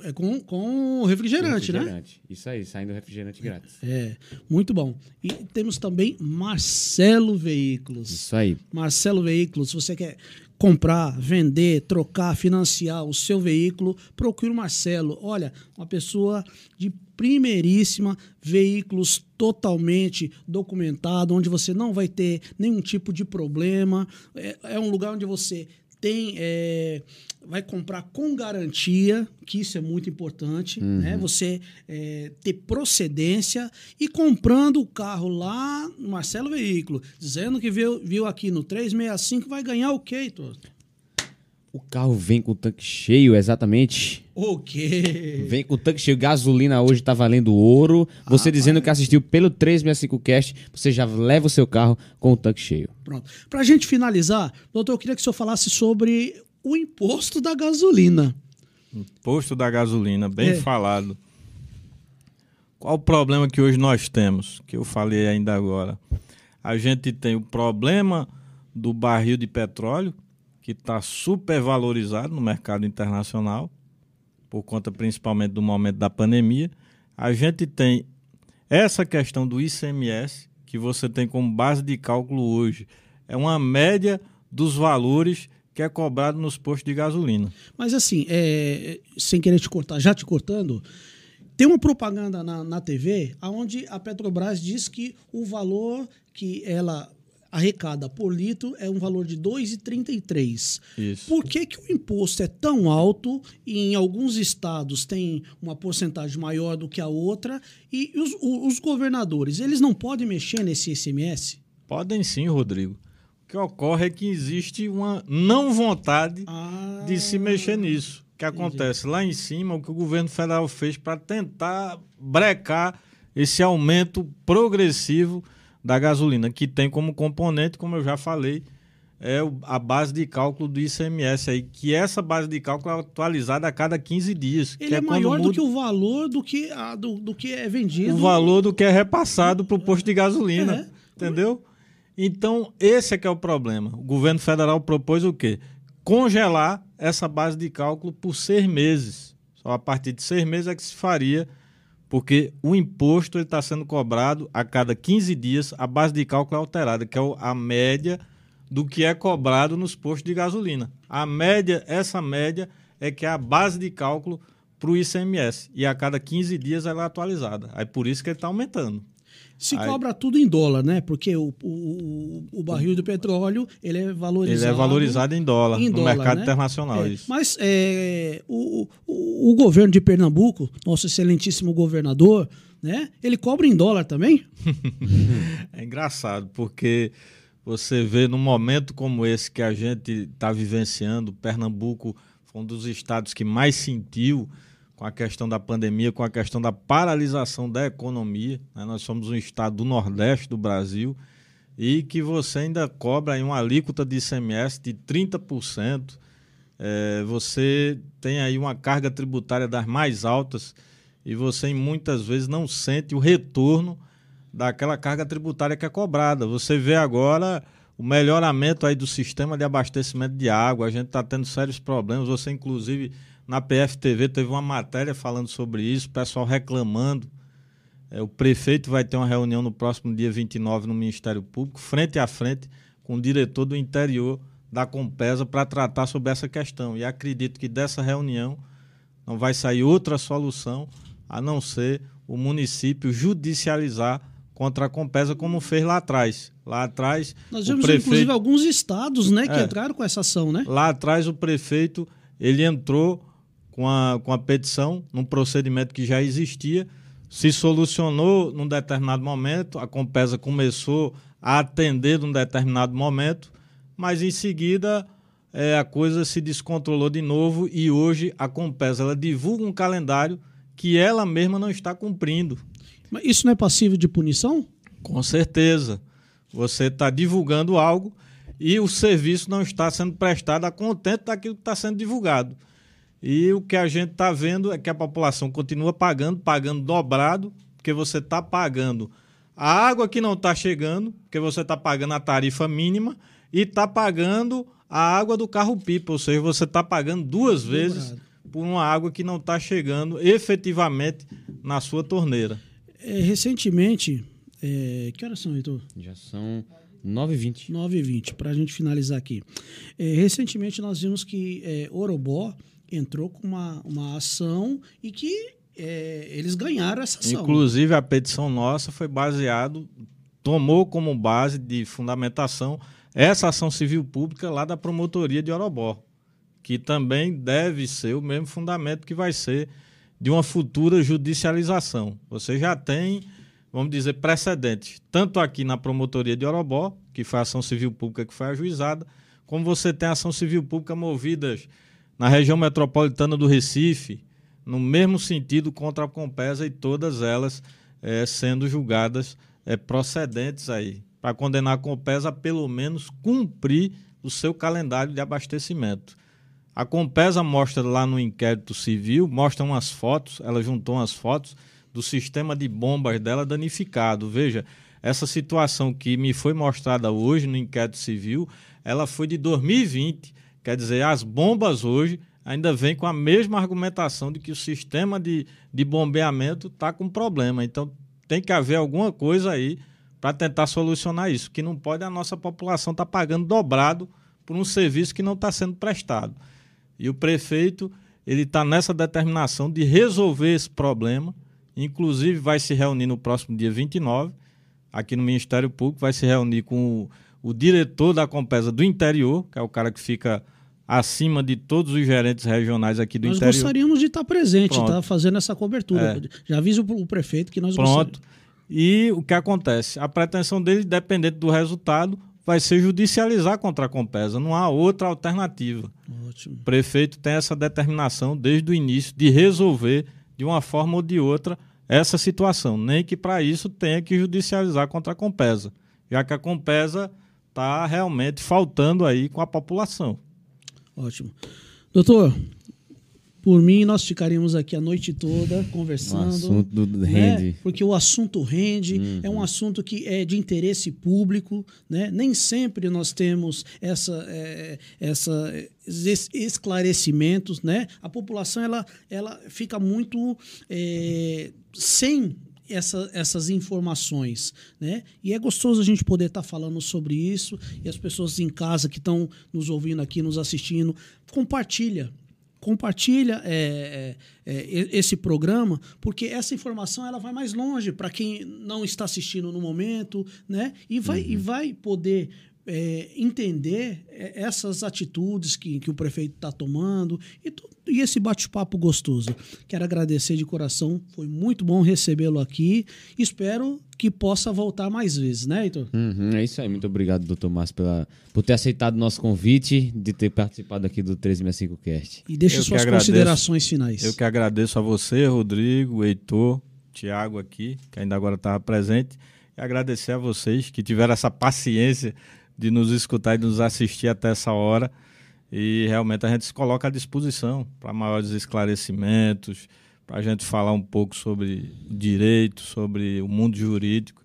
É com, com refrigerante, né? refrigerante, né?
Isso aí, saindo refrigerante grátis.
É, muito bom. E temos também Marcelo Veículos.
Isso aí.
Marcelo Veículos, você quer comprar, vender, trocar, financiar o seu veículo, procure o Marcelo. Olha, uma pessoa de primeiríssima, veículos totalmente documentado, onde você não vai ter nenhum tipo de problema. É, é um lugar onde você tem é, vai comprar com garantia, que isso é muito importante, uhum. né? Você é, ter procedência e comprando o carro lá no Marcelo Veículo, dizendo que viu, viu aqui no 365 vai ganhar o quê, Heitor?
O carro vem com o tanque cheio, exatamente.
O quê?
Vem com o tanque cheio. Gasolina hoje tá valendo ouro. Você ah, dizendo que assistiu pelo 365 Cast, você já leva o seu carro com o tanque cheio.
Pronto. Pra gente finalizar, doutor, eu queria que o senhor falasse sobre o imposto da gasolina.
Imposto da gasolina, bem é. falado. Qual o problema que hoje nós temos? Que eu falei ainda agora. A gente tem o problema do barril de petróleo, que está super valorizado no mercado internacional, por conta principalmente do momento da pandemia. A gente tem essa questão do ICMS, que você tem como base de cálculo hoje, é uma média dos valores que é cobrado nos postos de gasolina.
Mas assim, é, sem querer te cortar, já te cortando, tem uma propaganda na, na TV onde a Petrobras diz que o valor que ela arrecada por litro é um valor de 2,33.
Isso.
Por que, que o imposto é tão alto e em alguns estados tem uma porcentagem maior do que a outra? E os, os governadores, eles não podem mexer nesse ICMS?
Podem sim, Rodrigo. O que ocorre é que existe uma não vontade
Ah,
de se mexer nisso. O que acontece lá em cima, o que o governo federal fez para tentar brecar esse aumento progressivo da gasolina, que tem como componente, como eu já falei, é a base de cálculo do ICMS aí, que essa base de cálculo é atualizada a cada 15 dias.
Ele é,
quando
maior do
muda
que o valor do que, a- do, do que é vendido.
o valor do que é repassado para o posto de gasolina.
É.
Entendeu? Então, esse é que é o problema. O governo federal propôs o quê? Congelar essa base de cálculo por seis meses. Só a partir de seis meses é que se faria, porque o imposto está sendo cobrado a cada 15 dias, a base de cálculo é alterada, que é a média do que é cobrado nos postos de gasolina. A média, essa média é que é a base de cálculo para o ICMS. E a cada 15 dias ela é atualizada. Aí por isso que ele está aumentando.
Se
Aí-
cobra tudo em dólar, né? Porque o, o, o- barril do petróleo ele é valorizado.
Ele é valorizado em dólar,
em
no
dólar,
mercado
né?
internacional.
É,
Isso.
Mas é, o, o, o governo de Pernambuco, nosso excelentíssimo governador, né? Ele cobra em dólar também?
É engraçado, porque você vê num momento como esse que a gente está vivenciando, Pernambuco foi um dos estados que mais sentiu com a questão da pandemia, com a questão da paralisação da economia. né? Nós somos um estado do Nordeste do Brasil e que você ainda cobra aí uma alíquota de ICMS de 30%. É, você tem aí uma carga tributária das mais altas e você muitas vezes não sente o retorno daquela carga tributária que é cobrada. Você vê agora o melhoramento aí do sistema de abastecimento de água, a gente está tendo sérios problemas. Você, inclusive, na PFTV teve uma matéria falando sobre isso, o pessoal reclamando. É, o prefeito vai ter uma reunião no próximo dia 29 no Ministério Público, frente a frente, com o diretor do interior da Compesa para tratar sobre essa questão. E acredito que dessa reunião não vai sair outra solução a não ser o município judicializar contra a Compesa como fez lá atrás. Lá atrás,
Nós vimos,
prefeito,
inclusive, alguns estados né, que
É.
entraram com essa ação, né?
lá atrás o prefeito ele entrou com a, com a petição num procedimento que já existia, se solucionou num determinado momento, a Compesa começou a atender num determinado momento, mas em seguida é, a coisa se descontrolou de novo e hoje a Compesa ela divulga um calendário que ela mesma não está cumprindo.
Mas isso não é passível de punição?
Com certeza. Você está divulgando algo e o serviço não está sendo prestado a contento daquilo que está sendo divulgado. E o que a gente está vendo é que a população continua pagando, pagando dobrado, porque você está pagando a água que não está chegando, porque você está pagando a tarifa mínima, e está pagando a água do carro-pipa, ou seja, você está pagando duas vezes por uma água que não está chegando efetivamente na sua torneira.
É, recentemente, é, que horas são, Heitor?
Já são 9h20.
9h20, para a gente finalizar aqui. É, recentemente nós vimos que é, Orobó entrou com uma, uma ação e que é, eles ganharam essa ação.
Inclusive, a petição nossa foi baseado, tomou como base de fundamentação essa ação civil pública lá da promotoria de Orobó, que também deve ser o mesmo fundamento que vai ser de uma futura judicialização. Você já tem, vamos dizer, precedentes, tanto aqui na promotoria de Orobó, que foi a ação civil pública que foi ajuizada, como você tem ação civil pública movidas na região metropolitana do Recife, no mesmo sentido contra a Compesa e todas elas eh, sendo julgadas eh, procedentes aí, para condenar a Compesa a pelo menos cumprir o seu calendário de abastecimento. A Compesa mostra lá no inquérito civil, mostra umas fotos, ela juntou umas fotos do sistema de bombas dela danificado. Veja, essa situação que me foi mostrada hoje no inquérito civil, ela foi de 2020. Quer dizer, as bombas hoje ainda vêm com a mesma argumentação de que o sistema de, de bombeamento está com problema. Então, tem que haver alguma coisa aí para tentar solucionar isso. Que não pode a nossa população estar tá pagando dobrado por um serviço que não está sendo prestado. E o prefeito ele está nessa determinação de resolver esse problema. Inclusive, vai se reunir no próximo dia 29, aqui no Ministério Público, vai se reunir com o, o diretor da Compesa do interior, que é o cara que fica acima de todos os gerentes regionais aqui do
nós
interior.
Nós gostaríamos de estar presente, estar tá fazendo essa cobertura. É. Já avisa o prefeito que nós
Pronto. gostaríamos. E o que acontece? A pretensão dele, dependente do resultado, vai ser judicializar contra a Compesa. Não há outra alternativa. Ótimo. O prefeito tem essa determinação desde o início de resolver de uma forma ou de outra essa situação. Nem que para isso tenha que judicializar contra a Compesa, já que a Compesa está realmente faltando aí com a população.
Ótimo. Doutor, por mim, nós ficaríamos aqui a noite toda conversando. O
assunto
né?
rende.
Porque o assunto rende, uhum. é um assunto que é de interesse público. Né? Nem sempre nós temos essa, é, essa, esses esclarecimentos. Né? A população ela, ela fica muito é, sem essa, essas informações, né? E é gostoso a gente poder estar tá falando sobre isso e as pessoas em casa que estão nos ouvindo aqui, nos assistindo, compartilha, compartilha é, é, é, esse programa, porque essa informação ela vai mais longe para quem não está assistindo no momento, né? E vai, uhum. e vai poder é, entender é, essas atitudes que, que o prefeito está tomando e, e esse bate-papo gostoso. Quero agradecer de coração, foi muito bom recebê-lo aqui. Espero que possa voltar mais vezes, né, Heitor?
Uhum, é isso aí. Muito obrigado, doutor Márcio, pela, por ter aceitado o nosso convite, de ter participado aqui do 1365 Cast.
E deixe suas considerações finais.
Eu que agradeço a você, Rodrigo, Heitor, Tiago aqui, que ainda agora estava presente, e agradecer a vocês que tiveram essa paciência de nos escutar e nos assistir até essa hora. E realmente a gente se coloca à disposição para maiores esclarecimentos, para a gente falar um pouco sobre direito, sobre o mundo jurídico.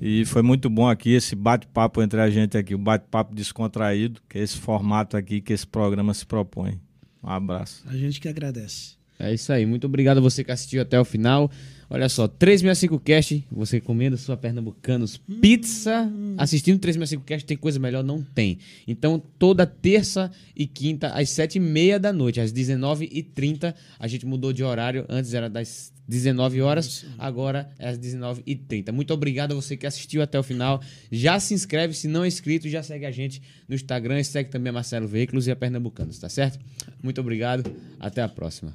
E foi muito bom aqui esse bate-papo entre a gente aqui, o bate-papo descontraído, que é esse formato aqui que esse programa se propõe. Um abraço.
A gente que agradece.
É isso aí. Muito obrigado a você que assistiu até o final. Olha só, 365 Cast, você comendo sua Pernambucanos pizza, assistindo 365 Cast, tem coisa melhor? Não tem. Então, toda terça e quinta, às 7h30 da noite, às 19h30, a gente mudou de horário. Antes era das 19 horas, agora é às 19h30. Muito obrigado a você que assistiu até o final. Já se inscreve, se não é inscrito, já segue a gente no Instagram e segue também a Marcelo Veículos e a Pernambucanos, tá certo? Muito obrigado, até a próxima.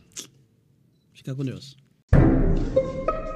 Fica com Deus. Thank you.